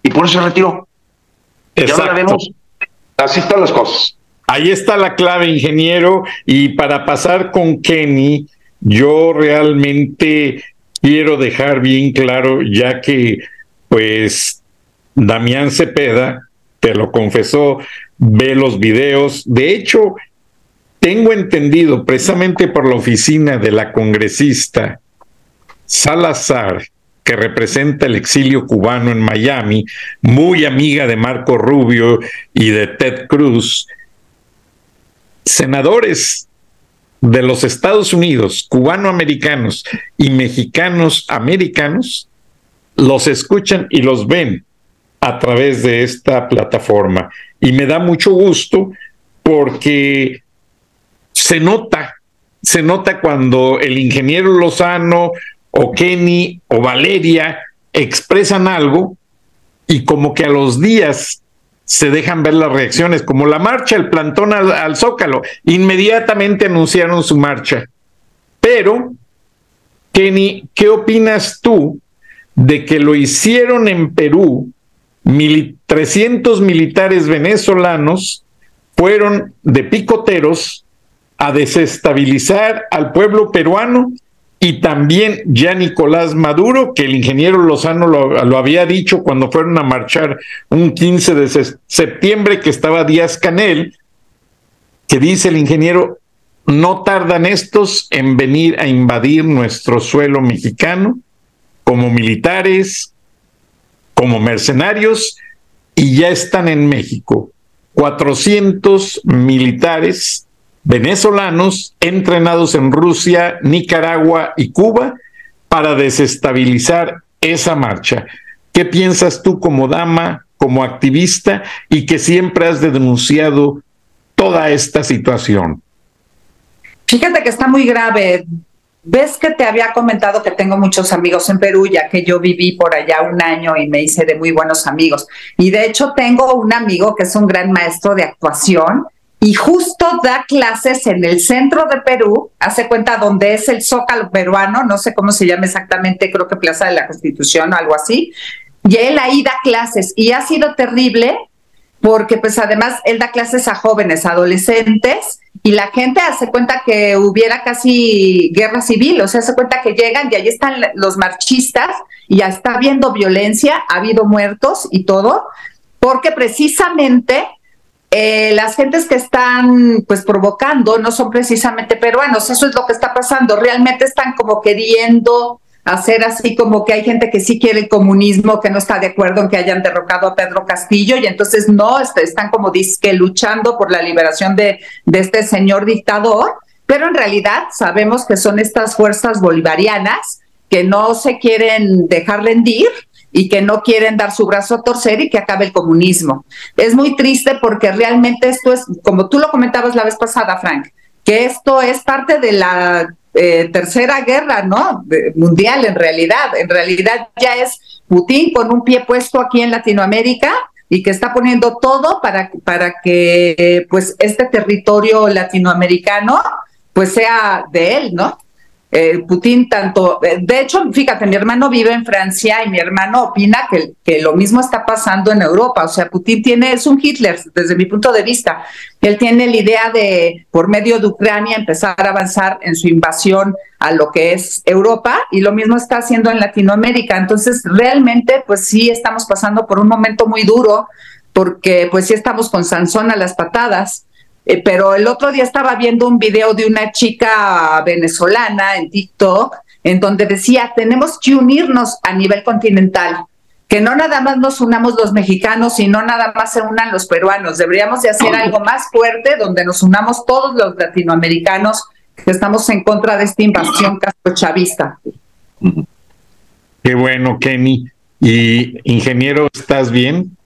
y por eso se retiró. Exacto. Ya vemos. Así están las cosas. Ahí está la clave, ingeniero. Y para pasar con Kenny, yo realmente quiero dejar bien claro, ya que pues Damián Cepeda, te lo confesó, ve los videos. De hecho, tengo entendido precisamente por la oficina de la congresista Salazar, que representa el exilio cubano en Miami, muy amiga de Marco Rubio y de Ted Cruz, senadores de los Estados Unidos, cubanoamericanos y mexicanos americanos, los escuchan y los ven a través de esta plataforma. Y me da mucho gusto porque se nota, se nota cuando el ingeniero Lozano o Kenny o Valeria expresan algo y como que a los días se dejan ver las reacciones, como la marcha, el plantón al, Zócalo. Inmediatamente anunciaron su marcha. Pero, Kenny, ¿qué opinas tú de que lo hicieron en Perú? 300 militares venezolanos fueron de picoteros a desestabilizar al pueblo peruano y también ya Nicolás Maduro, que el ingeniero Lozano lo, había dicho cuando fueron a marchar un 15 de septiembre, que estaba Díaz Canel, que dice el ingeniero, no tardan estos en venir a invadir nuestro suelo mexicano como militares, como mercenarios, y ya están en México. 400 militares venezolanos entrenados en Rusia, Nicaragua y Cuba para desestabilizar esa marcha. ¿Qué piensas tú como dama, como activista y que siempre has denunciado toda esta situación? Fíjate que está muy grave. Ves que te había comentado que tengo muchos amigos en Perú, ya que yo viví por allá un año y me hice de muy buenos amigos. Y de hecho tengo un amigo que es un gran maestro de actuación y justo da clases en el centro de Perú, hace cuenta donde es el Zócalo peruano, no sé cómo se llama exactamente, creo que Plaza de la Constitución o algo así, y él ahí da clases y ha sido terrible porque pues además él da clases a jóvenes, adolescentes, y la gente hace cuenta que hubiera casi guerra civil, o sea, hace cuenta que llegan y ahí están los marchistas y ya está habiendo violencia, ha habido muertos y todo, porque precisamente eh, las gentes que están pues provocando no son precisamente peruanos, eso es lo que está pasando, realmente están como queriendo hacer así como que hay gente que sí quiere el comunismo, que no está de acuerdo en que hayan derrocado a Pedro Castillo y entonces no, este, están como disque luchando por la liberación de, de este señor dictador, pero en realidad sabemos que son estas fuerzas bolivarianas que no se quieren dejar rendir y que no quieren dar su brazo a torcer y que acabe el comunismo. Es muy triste porque realmente esto es, como tú lo comentabas la vez pasada, Frank, que esto es parte de la eh, tercera guerra, ¿no? mundial en realidad. En realidad ya es Putin con un pie puesto aquí en Latinoamérica y que está poniendo todo para, para que pues este territorio latinoamericano pues sea de él, ¿no? Eh, Putin tanto, eh, de hecho, fíjate, mi hermano vive en Francia y mi hermano opina que, lo mismo está pasando en Europa, o sea, Putin tiene, es un Hitler desde mi punto de vista, él tiene la idea de, por medio de Ucrania, empezar a avanzar en su invasión a lo que es Europa y lo mismo está haciendo en Latinoamérica, entonces realmente, pues sí, estamos pasando por un momento muy duro, porque pues sí estamos con Sansón a las patadas, eh, pero el otro día estaba viendo un video de una chica venezolana en TikTok en donde decía, tenemos que unirnos a nivel continental, que no nada más nos unamos los mexicanos y no nada más se unan los peruanos, deberíamos de hacer algo más fuerte donde nos unamos todos los latinoamericanos que estamos en contra de esta invasión castrochavista. Qué bueno, Kenny. Y ingeniero, ¿estás bien?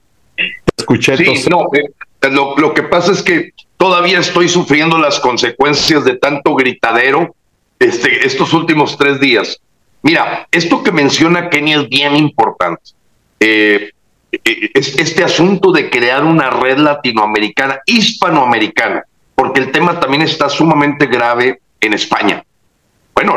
Escuché. Sí, no, eh, lo, lo que pasa es que Todavía estoy sufriendo las consecuencias de tanto gritadero este, estos últimos tres días. Mira, esto que menciona Kenny es bien importante. Eh, eh, este asunto de crear una red latinoamericana, hispanoamericana, porque el tema también está sumamente grave en España. Bueno,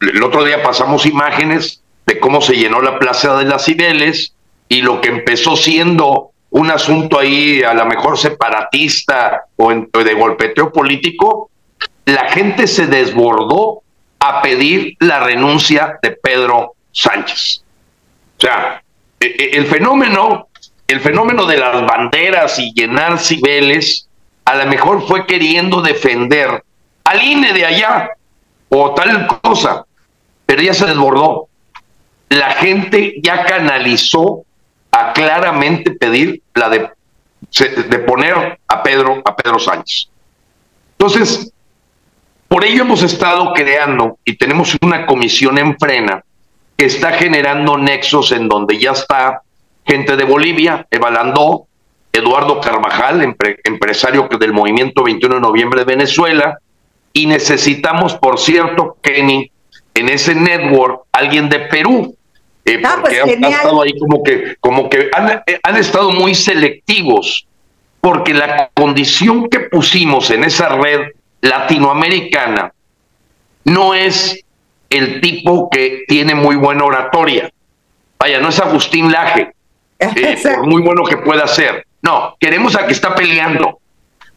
el otro día pasamos imágenes de cómo se llenó la Plaza de las Cibeles y lo que empezó siendo un asunto ahí a lo mejor separatista o de golpeteo político, la gente se desbordó a pedir la renuncia de Pedro Sánchez. O sea, e, e, el fenómeno, el fenómeno de las banderas y llenar cibeles, a lo mejor fue queriendo defender al INE de allá o tal cosa, pero ya se desbordó. La gente ya canalizó claramente pedir la de, de poner a Pedro, a Pedro Sánchez. Entonces, por ello hemos estado creando y tenemos una comisión en frena que está generando nexos en donde ya está gente de Bolivia, Evalandó, Eduardo Carvajal, empresario del movimiento 21 de noviembre de Venezuela, y necesitamos, por cierto, Kenny, en ese network, alguien de Perú, Eh, Ah, porque pues, han, estado ahí como que, como que han, eh, han estado muy selectivos, porque la condición que pusimos en esa red latinoamericana no es el tipo que tiene muy buena oratoria. Vaya, no es Agustín Laje, eh, por muy bueno que pueda ser. No, queremos al que está peleando,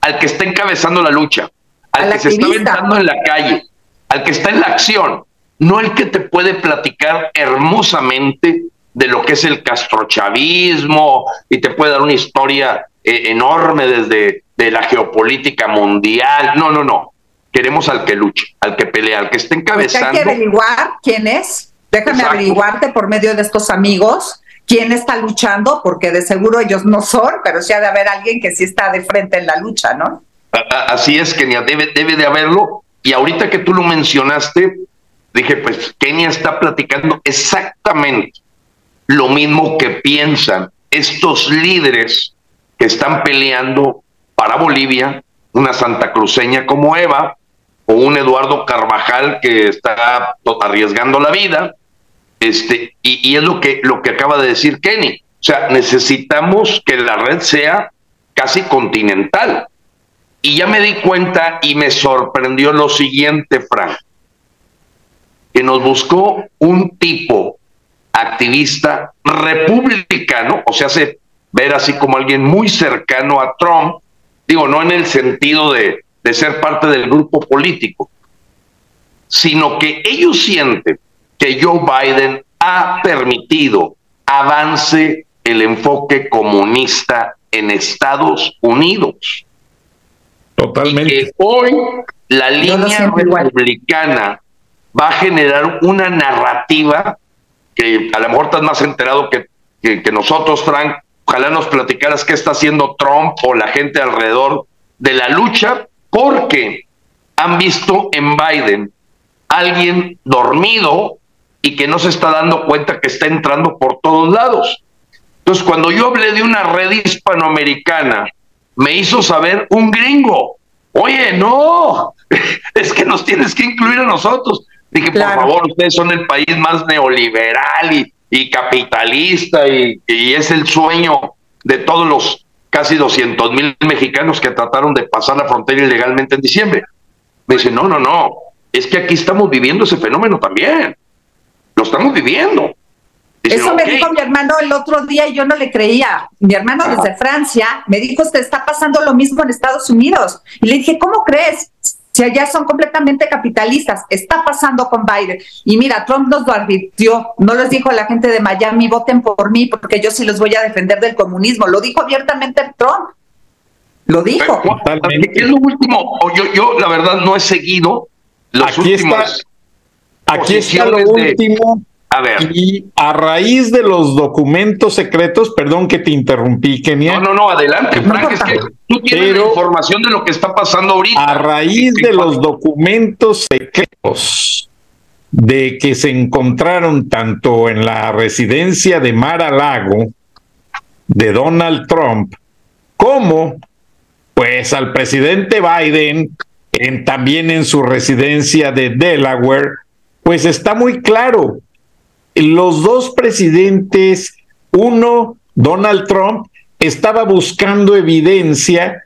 al que está encabezando la lucha, al, Al que se está aventando en la calle, al que está en la acción, no el que te puede platicar hermosamente de lo que es el castrochavismo y te puede dar una historia eh, enorme desde de la geopolítica mundial. No, no, no. Queremos al que luche, al que pelea, al que esté Porque hay encabezando. que averiguar quién es. Déjame Exacto. averiguarte por medio de estos amigos quién está luchando, porque de seguro ellos no son, pero sí ha de haber alguien que sí está de frente en la lucha, ¿no? Así es, Kenia, debe, debe de haberlo. Y ahorita que tú lo mencionaste, dije, pues Kenia está platicando exactamente lo mismo que piensan estos líderes que están peleando para Bolivia, una santacruceña como Eva, o un Eduardo Carvajal que está arriesgando la vida, este, y, y es lo que, lo que acaba de decir Kenny. O sea, necesitamos que la red sea casi continental. Y ya me di cuenta y me sorprendió lo siguiente, Frank, que nos buscó un tipo activista republicano, o sea, hace ver así como alguien muy cercano a Trump, digo, no en el sentido de, de ser parte del grupo político, sino que ellos sienten que Joe Biden ha permitido avance el enfoque comunista en Estados Unidos. Y Totalmente. que hoy la línea republicana va a generar una narrativa que a lo mejor estás más enterado que, que, nosotros, Frank. Ojalá nos platicaras qué está haciendo Trump o la gente alrededor de la lucha, porque han visto en Biden alguien dormido y que no se está dando cuenta que está entrando por todos lados. Entonces, cuando yo hablé de una red hispanoamericana, me hizo saber un gringo. Oye, no, es que nos tienes que incluir a nosotros. Dije, Claro. por favor, ustedes son el país más neoliberal y, y capitalista y, y es el sueño de todos los casi 200 mil mexicanos que trataron de pasar la frontera ilegalmente en diciembre. Me dice, no, no, no, es que aquí estamos viviendo ese fenómeno también. Lo estamos viviendo. Eso me dijo mi hermano el otro día y yo no le creía. Mi hermano desde Francia me dijo, te está pasando lo mismo en Estados Unidos. Y le dije, ¿cómo crees? Si allá son completamente capitalistas, está pasando con Biden. Y mira, Trump nos lo advirtió, no les dijo a la gente de Miami, voten por mí porque yo sí los voy a defender del comunismo. Lo dijo abiertamente Trump. Lo dijo. Totalmente. ¿Qué es lo último? O yo, yo, la verdad, no he seguido los Aquí está- últimos. Aquí está lo de- último. A ver. Y a raíz de los documentos secretos, perdón que te interrumpí, Kenia, No, no, no, adelante, Frank. Es que tú tienes Pero- la información de lo que está pasando ahorita. a raíz de los documentos secretos de que se encontraron tanto en la residencia de Mar a Lago de Donald Trump como pues al presidente Biden en, también en su residencia de Delaware, pues está muy claro. Los dos presidentes, uno, Donald Trump, estaba buscando evidencia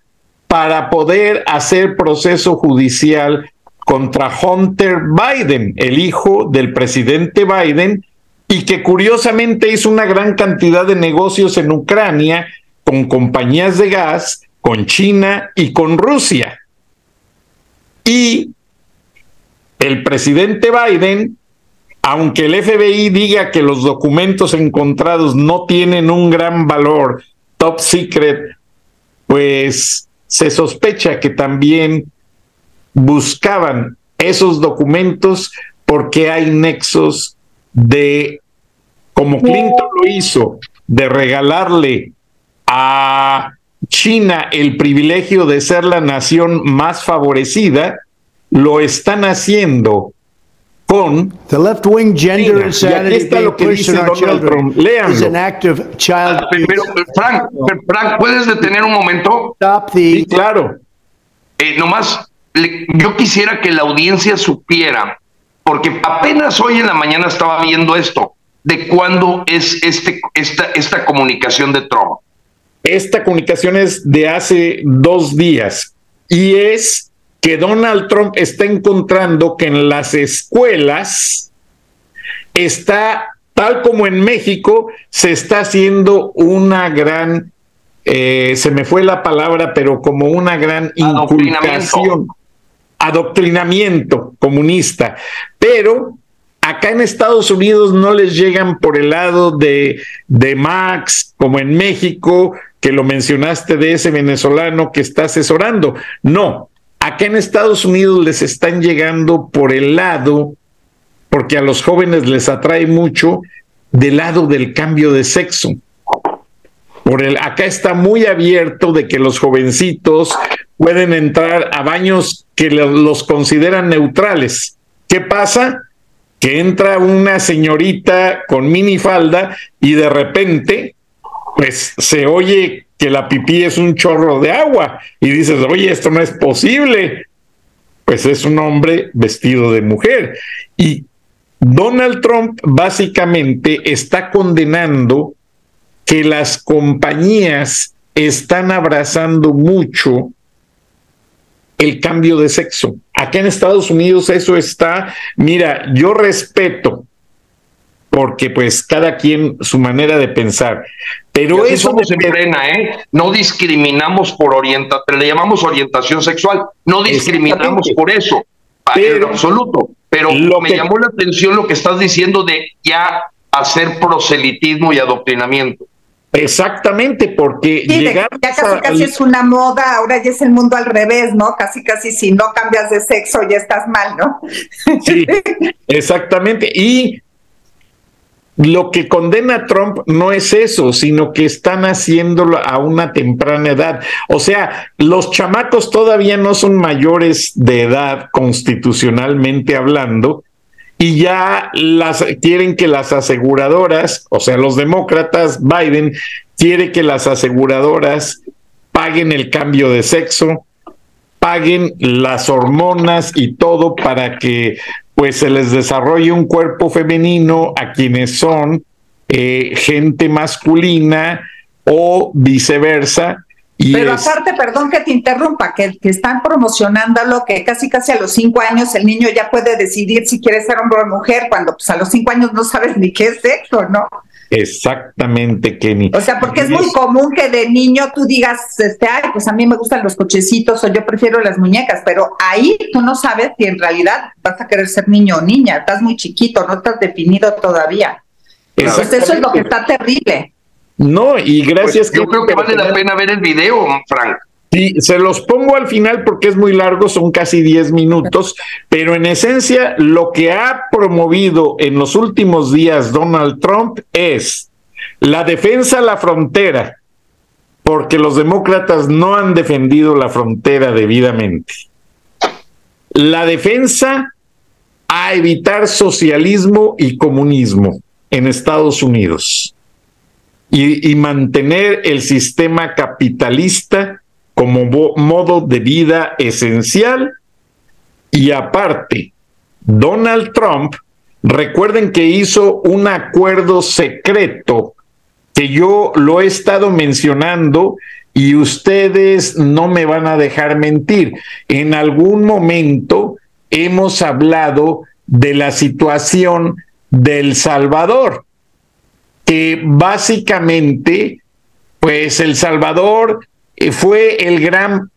para poder hacer proceso judicial contra Hunter Biden, el hijo del presidente Biden, y que curiosamente hizo una gran cantidad de negocios en Ucrania con compañías de gas, con China y con Rusia. Y el presidente Biden, aunque el FBI diga que los documentos encontrados no tienen un gran valor, top secret, pues se sospecha que también buscaban esos documentos porque hay nexos de, como Clinton lo hizo, de regalarle a China el privilegio de ser la nación más favorecida, lo están haciendo con The left-wing gender Mira, y aquí insanity está lo que dice Donald children Trump. Léanlo. is an act of child Ah, Primero, Frank, Frank, ¿puedes detener un momento? Stop the Sí, claro. Eh, nomás, le- yo quisiera que la audiencia supiera, porque apenas hoy en la mañana estaba viendo esto, de cuándo es este, esta, esta comunicación de Trump. Esta comunicación es de hace dos días y es que Donald Trump está encontrando que en las escuelas está, tal como en México, se está haciendo una gran, eh, se me fue la palabra, pero como una gran inculcación, adoctrinamiento comunista. Pero acá en Estados Unidos no les llegan por el lado de, de Max, como en México, que lo mencionaste de ese venezolano que está asesorando. No, acá en Estados Unidos les están llegando por el lado, porque a los jóvenes les atrae mucho, del lado del cambio de sexo. Por el, acá está muy abierto de que los jovencitos pueden entrar a baños que los consideran neutrales. ¿Qué pasa? Que entra una señorita con minifalda y de repente pues se oye que la pipí es un chorro de agua y dices, oye, esto no es posible. Pues es un hombre vestido de mujer. Y Donald Trump básicamente está condenando que las compañías están abrazando mucho el cambio de sexo. Acá en Estados Unidos eso está, mira, yo respeto porque pues cada quien su manera de pensar. Pero eso somos en frena, ¿eh? No discriminamos por orientación, le llamamos orientación sexual, no discriminamos por eso, pero, en absoluto. Pero me llamó la atención lo que estás diciendo de ya hacer proselitismo y adoctrinamiento. Exactamente, porque ya casi casi es una moda, ahora ya es el mundo al revés, ¿no? Casi casi si no cambias de sexo ya estás mal, ¿no? Sí, exactamente. Y lo que condena Trump no es eso, sino que están haciéndolo a una temprana edad. O sea, los chamacos todavía no son mayores de edad constitucionalmente hablando y ya las quieren que las aseguradoras, o sea, los demócratas, Biden quiere que las aseguradoras paguen el cambio de sexo, paguen las hormonas y todo para que pues se les desarrolle un cuerpo femenino a quienes son eh, gente masculina o viceversa. Y Pero aparte, perdón que te interrumpa, que, que están promocionándolo, que casi casi a los cinco años el niño ya puede decidir si quiere ser hombre o mujer, cuando pues a los cinco años no sabes ni qué es sexo, ¿no? Exactamente, Kenny. O sea, porque es muy común que de niño tú digas, este, ay, pues a mí me gustan los cochecitos o yo prefiero las muñecas, pero ahí tú no sabes si en realidad vas a querer ser niño o niña, estás muy chiquito, no estás definido todavía. Pues eso es lo que está terrible. No, y gracias. Pues yo creo que vale la pena ver el video, Frank. Sí, se los pongo al final porque es muy largo, son casi 10 minutos, pero en esencia lo que ha promovido en los últimos días Donald Trump es la defensa a la frontera, porque los demócratas no han defendido la frontera debidamente. La defensa a evitar socialismo y comunismo en Estados Unidos y, y mantener el sistema capitalista como modo de vida esencial y aparte, Donald Trump, recuerden que hizo un acuerdo secreto que yo lo he estado mencionando y ustedes no me van a dejar mentir. En algún momento hemos hablado de la situación del Salvador, que básicamente, pues El Salvador fue el gran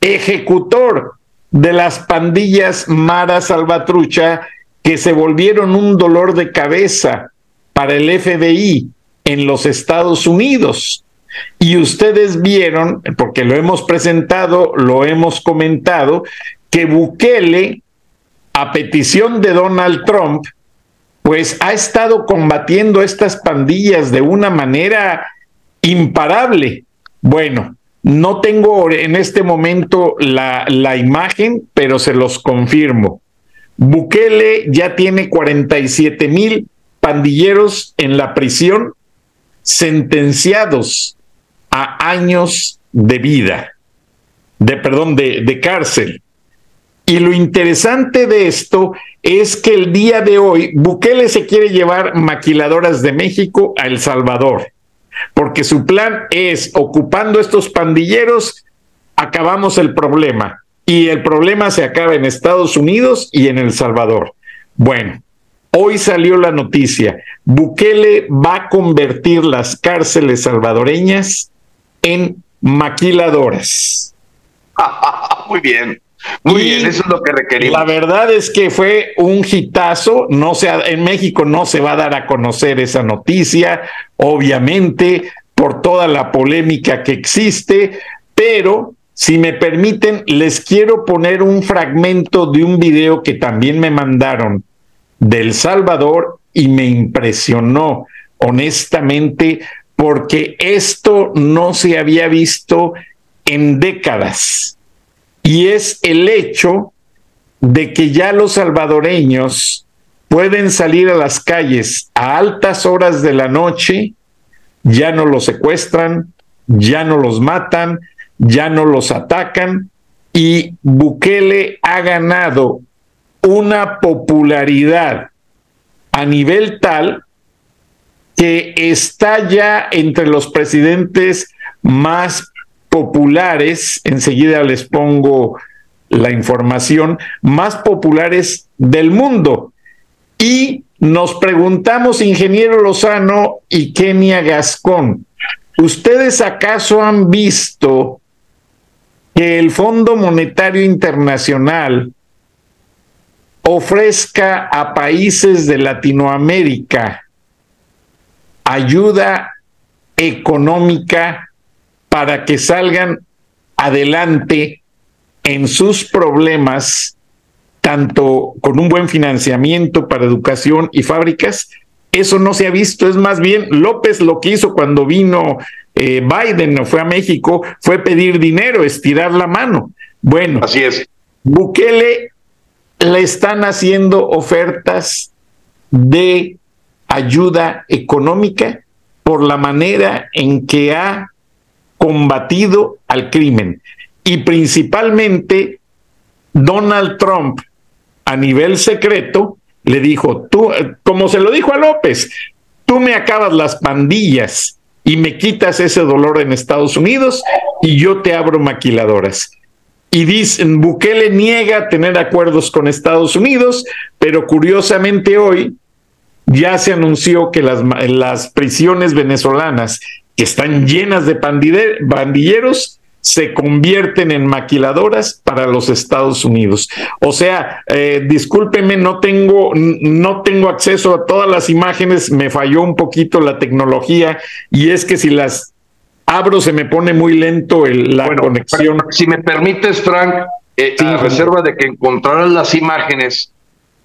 ejecutor de las pandillas Mara Salvatrucha que se volvieron un dolor de cabeza para el FBI en los Estados Unidos. Y ustedes vieron, porque lo hemos presentado, lo hemos comentado, que Bukele, a petición de Donald Trump, pues ha estado combatiendo estas pandillas de una manera imparable. Bueno, no tengo en este momento la, la imagen, pero se los confirmo. Bukele ya tiene 47 mil pandilleros en la prisión sentenciados a años de vida, de perdón, de, de cárcel. Y lo interesante de esto es que el día de hoy Bukele se quiere llevar maquiladoras de México a El Salvador, porque su plan es, ocupando estos pandilleros, acabamos el problema. Y el problema se acaba en Estados Unidos y en El Salvador. Bueno, hoy salió la noticia, Bukele va a convertir las cárceles salvadoreñas en maquiladoras. Muy bien. Muy bien, eso es lo que requerimos. La verdad es que fue un hitazo, no se en México no se va a dar a conocer esa noticia, obviamente, por toda la polémica que existe, pero si me permiten, les quiero poner un fragmento de un video que también me mandaron del Salvador y me impresionó, honestamente, porque esto no se había visto en décadas y es el hecho de que ya los salvadoreños pueden salir a las calles a altas horas de la noche, ya no los secuestran, ya no los matan, ya no los atacan y Bukele ha ganado una popularidad a nivel tal que está ya entre los presidentes más populares, enseguida les pongo la información, más populares del mundo. Y nos preguntamos, ingeniero Lozano y Kenia Gascón, ¿ustedes acaso han visto que el Fondo Monetario Internacional ofrezca a países de Latinoamérica ayuda económica para que salgan adelante en sus problemas, tanto con un buen financiamiento para educación y fábricas. Eso no se ha visto, es más bien López lo que hizo cuando vino eh, Biden, fue a México, fue pedir dinero, estirar la mano. Bueno, así es. Bukele le están haciendo ofertas de ayuda económica por la manera en que ha combatido al crimen. Y principalmente Donald Trump, a nivel secreto, le dijo, tú, como se lo dijo a López, tú me acabas las pandillas y me quitas ese dolor en Estados Unidos y yo te abro maquiladoras. Y dicen, Bukele niega tener acuerdos con Estados Unidos, pero curiosamente hoy ya se anunció que las, las prisiones venezolanas que están llenas de bandilleros, se convierten en maquiladoras para los Estados Unidos. O sea, eh, discúlpeme, no tengo, no tengo acceso a todas las imágenes, me falló un poquito la tecnología y es que si las abro se me pone muy lento el, la conexión. Si me permites, Frank, eh, a reserva de que encontraran las imágenes,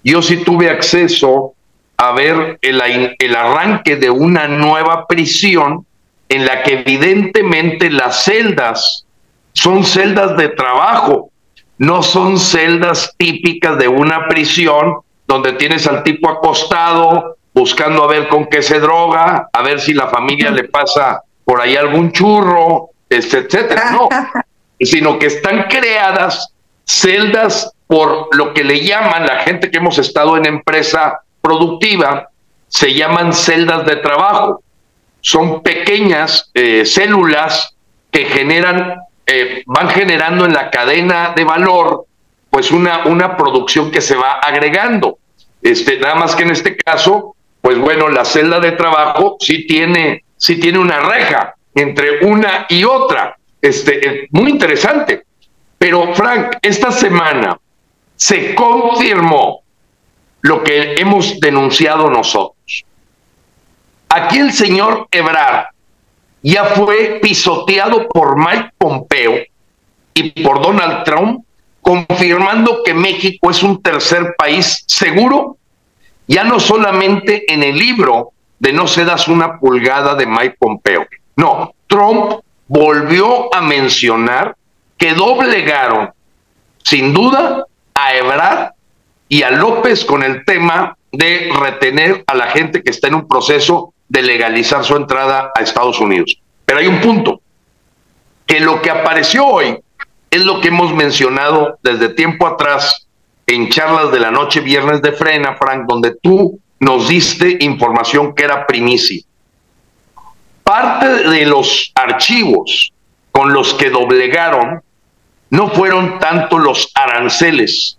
yo sí tuve acceso a ver el, el arranque de una nueva prisión en la que evidentemente las celdas son celdas de trabajo, no son celdas típicas de una prisión donde tienes al tipo acostado buscando a ver con qué se droga, a ver si la familia le pasa por ahí algún churro, este, etcétera. No, sino que están creadas celdas por lo que le llaman la gente que hemos estado en empresa productiva, se llaman celdas de trabajo son pequeñas eh, células que generan, eh, van generando en la cadena de valor, pues una, una producción que se va agregando. Este, nada más que en este caso, pues bueno, la celda de trabajo sí tiene, sí tiene una reja entre una y otra. Este, muy interesante. Pero Frank, esta semana se confirmó lo que hemos denunciado nosotros. Aquí el señor Ebrard ya fue pisoteado por Mike Pompeo y por Donald Trump, confirmando que México es un tercer país seguro, ya no solamente en el libro de no se das una pulgada de Mike Pompeo. No, Trump volvió a mencionar que doblegaron, sin duda, a Ebrard y a López con el tema de retener a la gente que está en un proceso de legalizar su entrada a Estados Unidos. Pero hay un punto, que lo que apareció hoy es lo que hemos mencionado desde tiempo atrás en charlas de la noche viernes de Frena, Frank, donde tú nos diste información que era primicia. Parte de los archivos con los que doblegaron no fueron tanto los aranceles,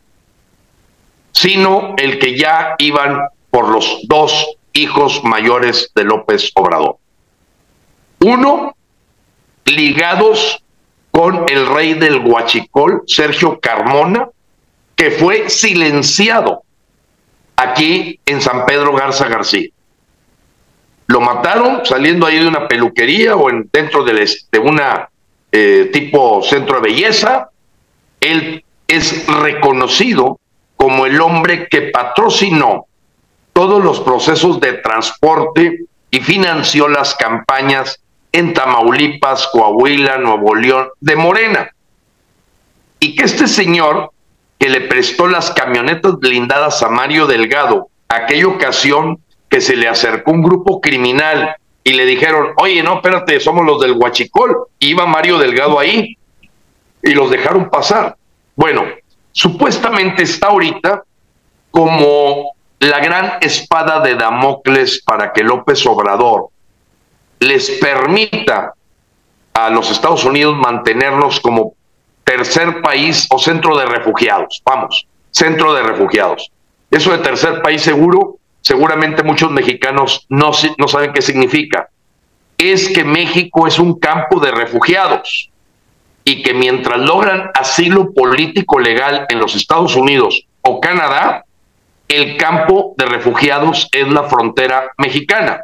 sino el que ya iban por los dos hijos mayores de López Obrador. Uno, ligados con el rey del Huachicol, Sergio Carmona, que fue silenciado aquí en San Pedro Garza García. Lo mataron saliendo ahí de una peluquería o en, dentro de, una eh, tipo centro de belleza. Él es reconocido como el hombre que patrocinó todos los procesos de transporte y financió las campañas en Tamaulipas, Coahuila, Nuevo León, de Morena. Y que este señor que le prestó las camionetas blindadas a Mario Delgado, aquella ocasión que se le acercó un grupo criminal y le dijeron, oye, no, espérate, somos los del Huachicol, iba Mario Delgado ahí, y los dejaron pasar. Bueno, supuestamente está ahorita como la gran espada de Damocles para que López Obrador les permita a los Estados Unidos mantenernos como tercer país o centro de refugiados. Vamos, centro de refugiados. Eso de tercer país seguro, seguramente muchos mexicanos no, no saben qué significa. Es que México es un campo de refugiados y que mientras logran asilo político legal en los Estados Unidos o Canadá, el campo de refugiados es la frontera mexicana.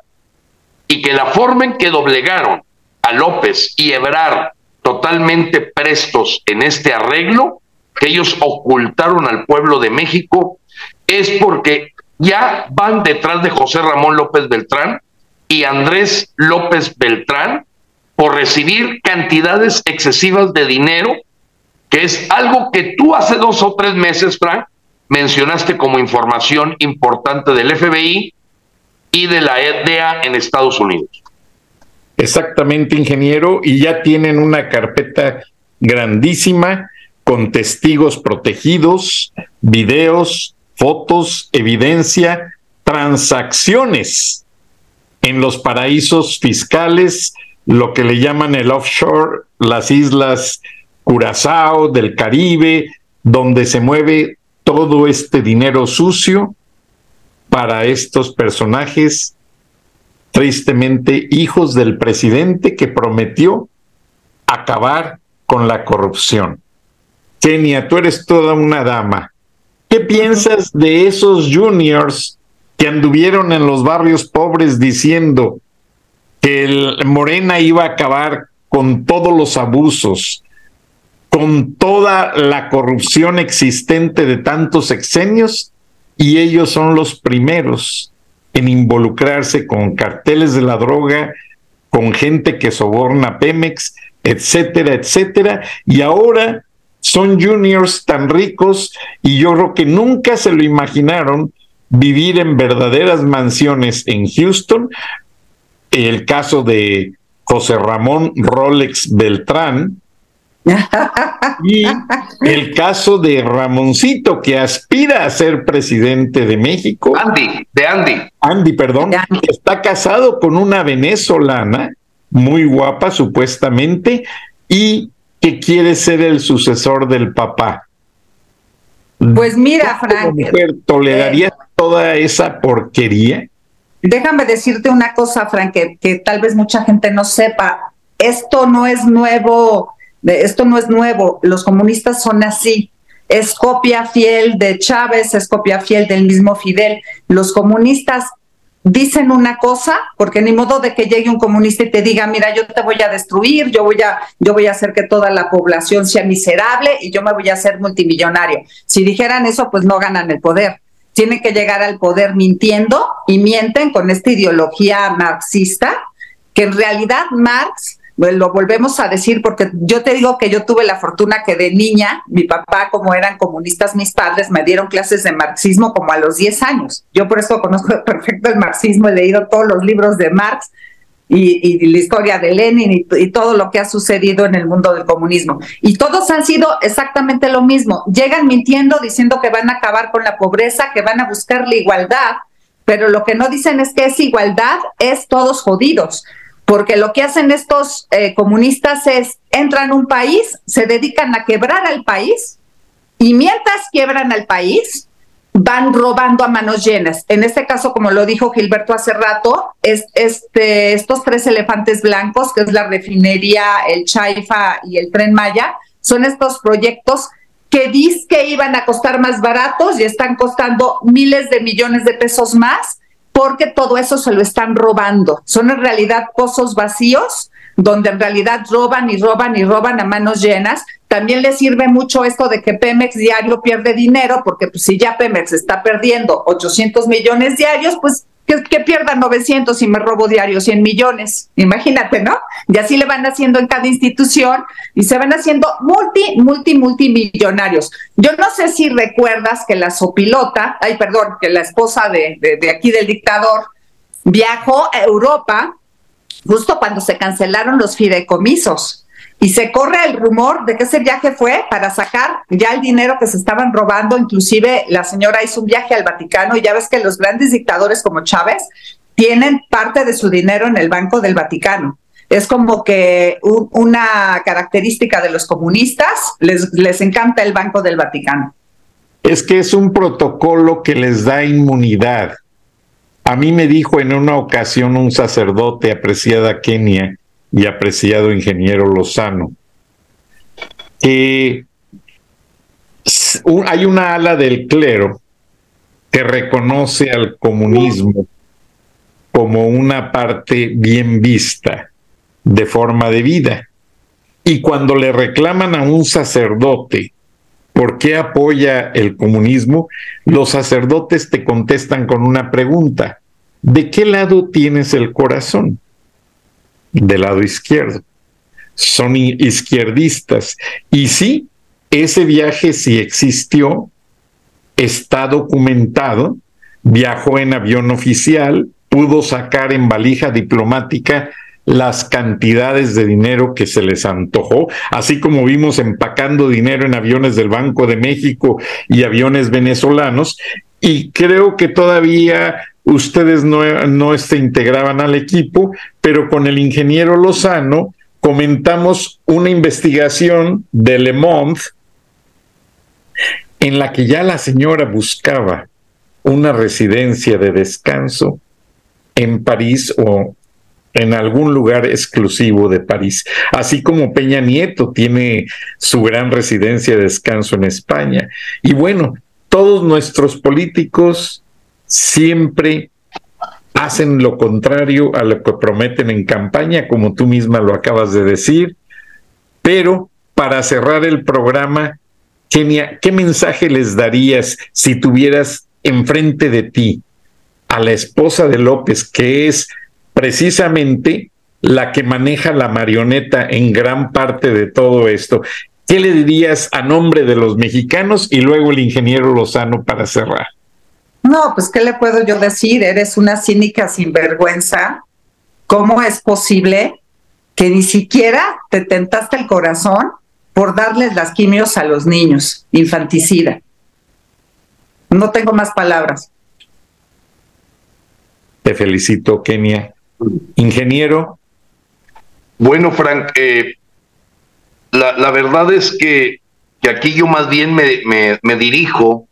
Y que la forma en que doblegaron a López y Ebrard totalmente prestos en este arreglo, que ellos ocultaron al pueblo de México, es porque ya van detrás de José Ramón López Beltrán y Andrés López Beltrán por recibir cantidades excesivas de dinero, que es algo que tú hace dos o tres meses, Frank, mencionaste como información importante del FBI y de la EDEA en Estados Unidos. Exactamente, ingeniero, y ya tienen una carpeta grandísima con testigos protegidos, videos, fotos, evidencia, transacciones en los paraísos fiscales, lo que le llaman el offshore, las islas Curazao del Caribe, donde se mueve todo este dinero sucio para estos personajes, tristemente hijos del presidente que prometió acabar con la corrupción. Kenia, tú eres toda una dama. ¿Qué piensas de esos juniors que anduvieron en los barrios pobres diciendo que Morena iba a acabar con todos los abusos, con toda la corrupción existente de tantos exenios y ellos son los primeros en involucrarse con carteles de la droga, con gente que soborna Pemex, etcétera, etcétera, y ahora son juniors tan ricos y yo creo que nunca se lo imaginaron vivir en verdaderas mansiones en Houston. El caso de José Ramón Rolex Beltrán, y el caso de Ramoncito, que aspira a ser presidente de México. Andy, de Andy. Andy, perdón, está casado con una venezolana, muy guapa supuestamente, y que quiere ser el sucesor del papá. Pues mira, Frank. Mujer, ¿Tolerarías eh, toda esa porquería? Déjame decirte una cosa, Frank, que tal vez mucha gente no sepa. Esto no es nuevo esto no es nuevo, los comunistas son así. Es copia fiel de Chávez, es copia fiel del mismo Fidel. Los comunistas dicen una cosa, porque ni modo de que llegue un comunista y te diga, mira, yo te voy a destruir, yo voy a, yo voy a hacer que toda la población sea miserable y yo me voy a hacer multimillonario. Si dijeran eso, pues no ganan el poder. Tienen que llegar al poder mintiendo y mienten con esta ideología marxista, que en realidad Marx lo volvemos a decir porque yo te digo que yo tuve la fortuna que de niña, mi papá, como eran comunistas mis padres, me dieron clases de marxismo como a los 10 años. Yo por eso conozco perfecto el marxismo, he leído todos los libros de Marx, y, la historia de Lenin y, y, todo lo que ha sucedido en el mundo del comunismo. Y todos han sido exactamente lo mismo. Llegan mintiendo, diciendo que van a acabar con la pobreza, que van a buscar la igualdad, pero lo que no dicen es que es igualdad, es todos jodidos. Porque lo que hacen estos eh, comunistas es, entran a un país, se dedican a quebrar al país, y mientras quiebran al país, van robando a manos llenas. En este caso, como lo dijo Gilberto hace rato, es, este, estos tres elefantes blancos, que es la refinería, el Chaifa y el Tren Maya, son estos proyectos que dice que iban a costar más baratos y están costando miles de millones de pesos más porque todo eso se lo están robando. Son en realidad pozos vacíos donde en realidad roban y roban y roban a manos llenas. También les sirve mucho esto de que Pemex diario pierde dinero, porque pues, si ya Pemex está perdiendo 800 millones diarios, pues que, que, pierda 900 y me robo diario 100 millones. Imagínate, ¿no? Y así le van haciendo en cada institución y se van haciendo multi, multi, multimillonarios. Yo no sé si recuerdas que la sopilota, ay, perdón, que la esposa de, de, de aquí del dictador viajó a Europa justo cuando se cancelaron los fideicomisos. Y se corre el rumor de que ese viaje fue para sacar ya el dinero que se estaban robando. Inclusive la señora hizo un viaje al Vaticano y ya ves que los grandes dictadores como Chávez tienen parte de su dinero en el Banco del Vaticano. Es como que una característica de los comunistas, les, les encanta el Banco del Vaticano. Es que es un protocolo que les da inmunidad. A mí me dijo en una ocasión un sacerdote apreciada Kenia y apreciado ingeniero Lozano que hay una ala del clero que reconoce al comunismo como una parte bien vista de forma de vida. Y cuando le reclaman a un sacerdote por qué apoya el comunismo, los sacerdotes te contestan con una pregunta. ¿De qué lado tienes el corazón? Del lado izquierdo. Son izquierdistas. Y sí, ese viaje sí existió, está documentado, viajó en avión oficial, pudo sacar en valija diplomática las cantidades de dinero que se les antojó, así como vimos empacando dinero en aviones del Banco de México y aviones venezolanos, y creo que todavía ustedes no, no se integraban al equipo, pero con el ingeniero Lozano comentamos una investigación de Le Monde en la que ya la señora buscaba una residencia de descanso en París o en algún lugar exclusivo de París, así como Peña Nieto tiene su gran residencia de descanso en España. Y bueno, todos nuestros políticos siempre hacen lo contrario a lo que prometen en campaña, como tú misma lo acabas de decir. Pero para cerrar el programa, ¿qué mensaje les darías si tuvieras enfrente de ti a la esposa de López, que es precisamente la que maneja la marioneta en gran parte de todo esto. ¿Qué le dirías a nombre de los mexicanos y luego el ingeniero Lozano para cerrar? No, pues ¿qué le puedo yo decir? Eres una cínica sinvergüenza. ¿Cómo es posible que ni siquiera te tentaste el corazón por darles las quimios a los niños? Infanticida. No tengo más palabras. Te felicito, Kenia. Ingeniero. Bueno, Frank, eh, la, verdad es que, que, aquí yo más bien me, me, dirijo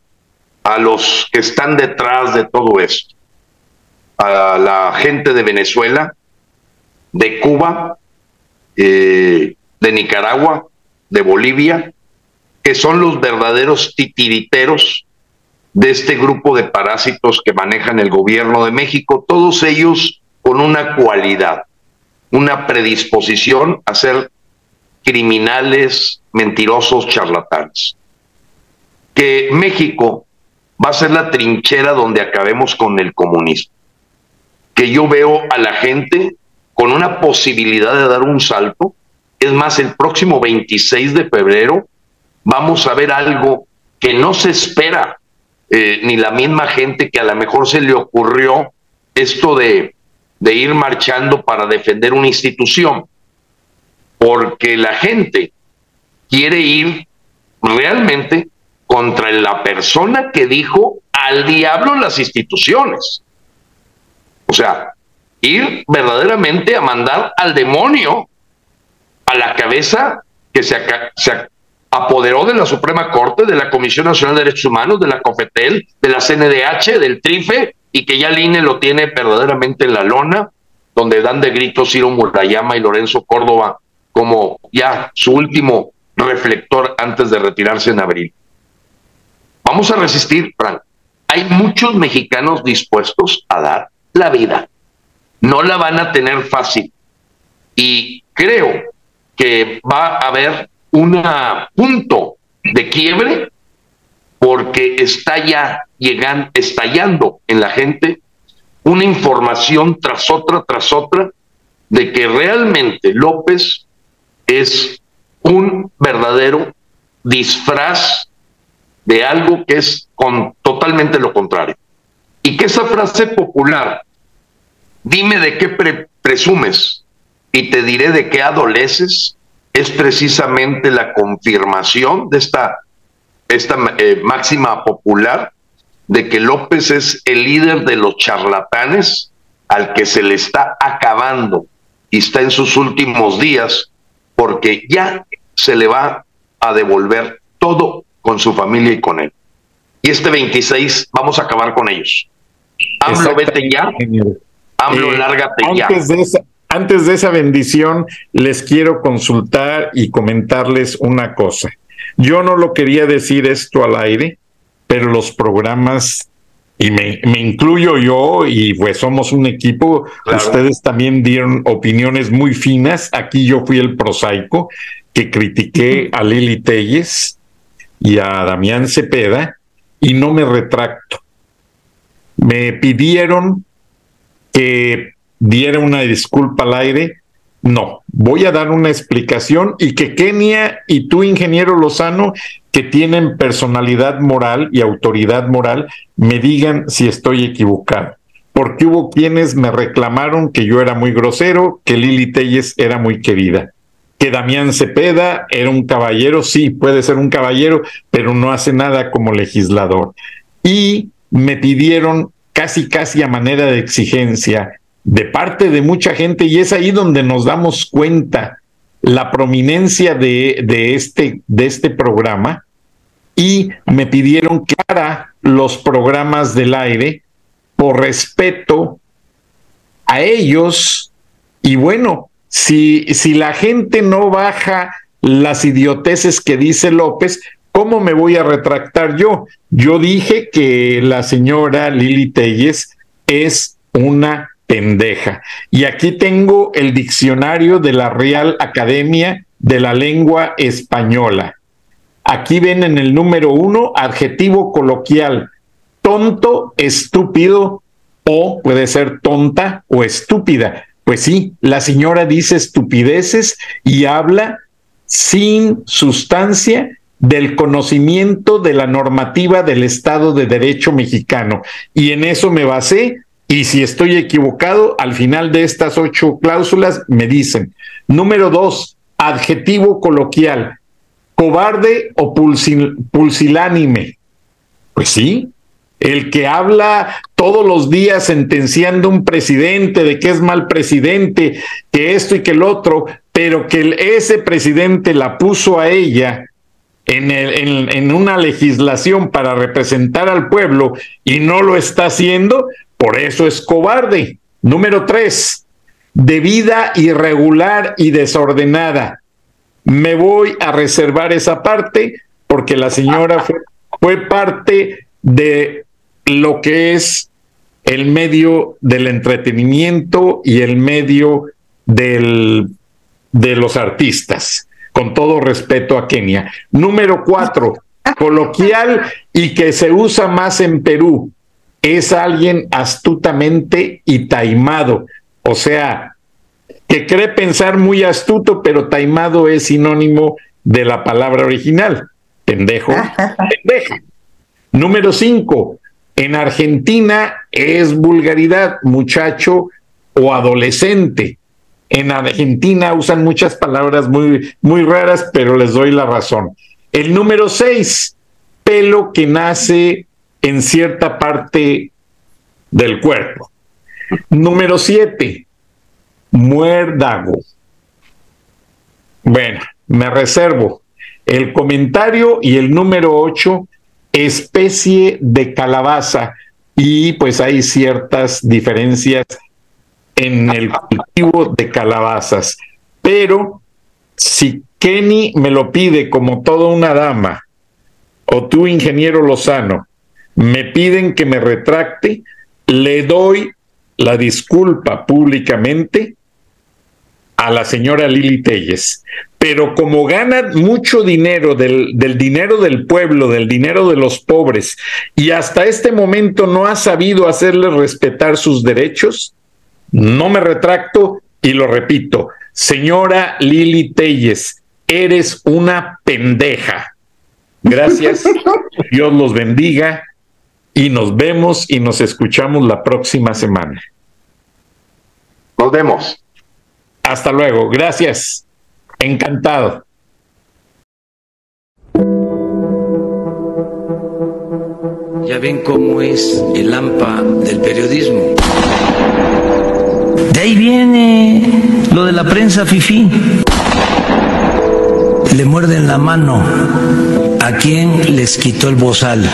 a los que están detrás de todo esto, a la gente de Venezuela, de Cuba, eh, de Nicaragua, de Bolivia, que son los verdaderos titiriteros de este grupo de parásitos que manejan el gobierno de México. Todos ellos con una cualidad, una predisposición a ser criminales, mentirosos, charlatanes. Que México va a ser la trinchera donde acabemos con el comunismo. Que yo veo a la gente con una posibilidad de dar un salto. Es más, el próximo 26 de febrero vamos a ver algo que no se espera, eh, ni la misma gente que a lo mejor se le ocurrió esto de de ir marchando para defender una institución, porque la gente quiere ir realmente contra la persona que dijo al diablo las instituciones. O sea, ir verdaderamente a mandar al demonio a la cabeza que se, apoderó de la Suprema Corte, de la Comisión Nacional de Derechos Humanos, de la COFETEL, de la CNDH, del TRIFE, y que ya el INE lo tiene verdaderamente en la lona, donde dan de gritos Ciro Murayama y Lorenzo Córdoba como ya su último reflector antes de retirarse en abril. Vamos a resistir, Frank. Hay muchos mexicanos dispuestos a dar la vida. No la van a tener fácil. Y creo que va a haber un punto de quiebre porque está ya llegando, estallando en la gente una información tras otra, tras otra, de que realmente López es un verdadero disfraz de algo que es con, totalmente lo contrario. Y que esa frase popular, dime de qué presumes y te diré de qué adoleces, es precisamente la confirmación de esta, esta eh, máxima popular de que López es el líder de los charlatanes al que se le está acabando y está en sus últimos días porque ya se le va a devolver todo con su familia y con él. Y este 26 vamos a acabar con ellos. AMLO, vete ya. AMLO, eh, lárgate antes ya. De esa, antes de esa bendición, les quiero consultar y comentarles una cosa. Yo no lo quería decir esto al aire, pero los programas y me, me, incluyo yo y pues somos un equipo, claro. ustedes también dieron opiniones muy finas, aquí yo fui el prosaico que critiqué a Lili Telles y a Damián Cepeda y no me retracto. Me pidieron que diera una disculpa al aire, no, voy a dar una explicación y que Kenia y tú, ingeniero Lozano, que tienen personalidad moral y autoridad moral, me digan si estoy equivocado. Porque hubo quienes me reclamaron que yo era muy grosero, que Lili Telles era muy querida, que Damián Cepeda era un caballero, sí, puede ser un caballero, pero no hace nada como legislador. Y me pidieron casi, casi a manera de exigencia de parte de mucha gente y es ahí donde nos damos cuenta la prominencia de, de, este, de este programa y me pidieron que los programas del aire por respeto a ellos y bueno, si, si la gente no baja las idioteces que dice López, ¿cómo me voy a retractar yo? Yo dije que la señora Lili Telles es una pendeja. Y aquí tengo el diccionario de la Real Academia de la Lengua Española. Aquí ven en el número uno, adjetivo coloquial, tonto, estúpido o puede ser tonta o estúpida. Pues sí, la señora dice estupideces y habla sin sustancia del conocimiento de la normativa del Estado de Derecho mexicano. Y en eso me basé y si estoy equivocado, al final de estas ocho cláusulas me dicen, número dos, adjetivo coloquial, cobarde o pulsil, pulsilánime. Pues sí, el que habla todos los días sentenciando un presidente de que es mal presidente, que esto y que el otro, pero que ese presidente la puso a ella en, el, en, una legislación para representar al pueblo y no lo está haciendo, por eso es cobarde. Número tres, de vida irregular y desordenada. Me voy a reservar esa parte porque la señora fue parte de lo que es el medio del entretenimiento y el medio del, de los artistas, con todo respeto a Kenia. Número cuatro, coloquial y que se usa más en Perú es alguien astutamente y taimado, o sea, que cree pensar muy astuto, pero taimado es sinónimo de la palabra original, pendejo, pendeja. Número cinco, en Argentina es vulgaridad, muchacho, o adolescente. En Argentina usan muchas palabras muy, muy raras, pero les doy la razón. El número seis, pelo que nace en cierta parte del cuerpo. Número siete, muérdago. Bueno, me reservo el comentario y el número ocho, especie de calabaza. Y pues hay ciertas diferencias en el cultivo de calabazas. Pero si Kenny me lo pide como toda una dama, o tú, ingeniero Lozano, me piden que me retracte, le doy la disculpa públicamente a la señora Lili Telles. Pero como gana mucho dinero del, del, dinero del pueblo, del dinero de los pobres, y hasta este momento no ha sabido hacerle respetar sus derechos, no me retracto y lo repito. Señora Lili Telles, eres una pendeja. Gracias. Dios los bendiga y nos vemos y nos escuchamos la próxima semana. Nos vemos. Hasta luego. Gracias. Encantado. Ya ven cómo es el AMPA del periodismo. De ahí viene lo de la prensa FIFI. Le muerden la mano a quien les quitó el bozal.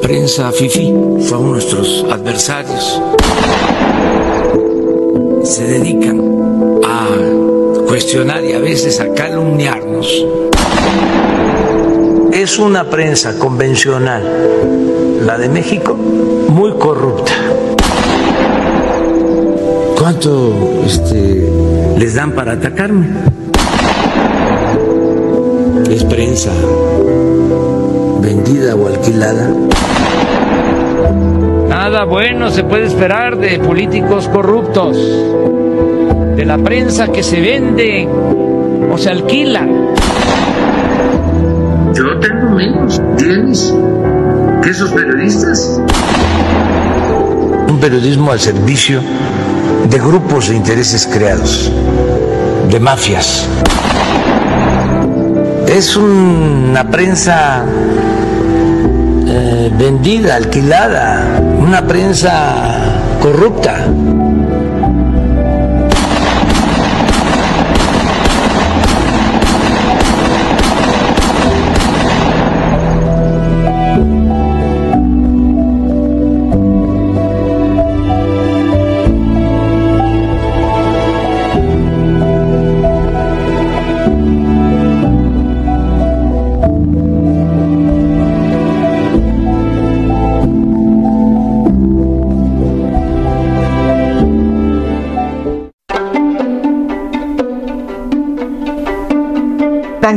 Prensa FIFI son nuestros adversarios. Se dedican a cuestionar y a veces a calumniarnos. Es una prensa convencional, la de México, muy corrupta. ¿Cuánto este, les dan para atacarme? Es prensa vendida o alquilada. Nada bueno se puede esperar de políticos corruptos, de la prensa que se vende o se alquila. Yo tengo menos bienes que esos periodistas. Un periodismo al servicio de grupos de intereses creados, de mafias. Es una prensa eh, vendida, alquilada, una prensa corrupta.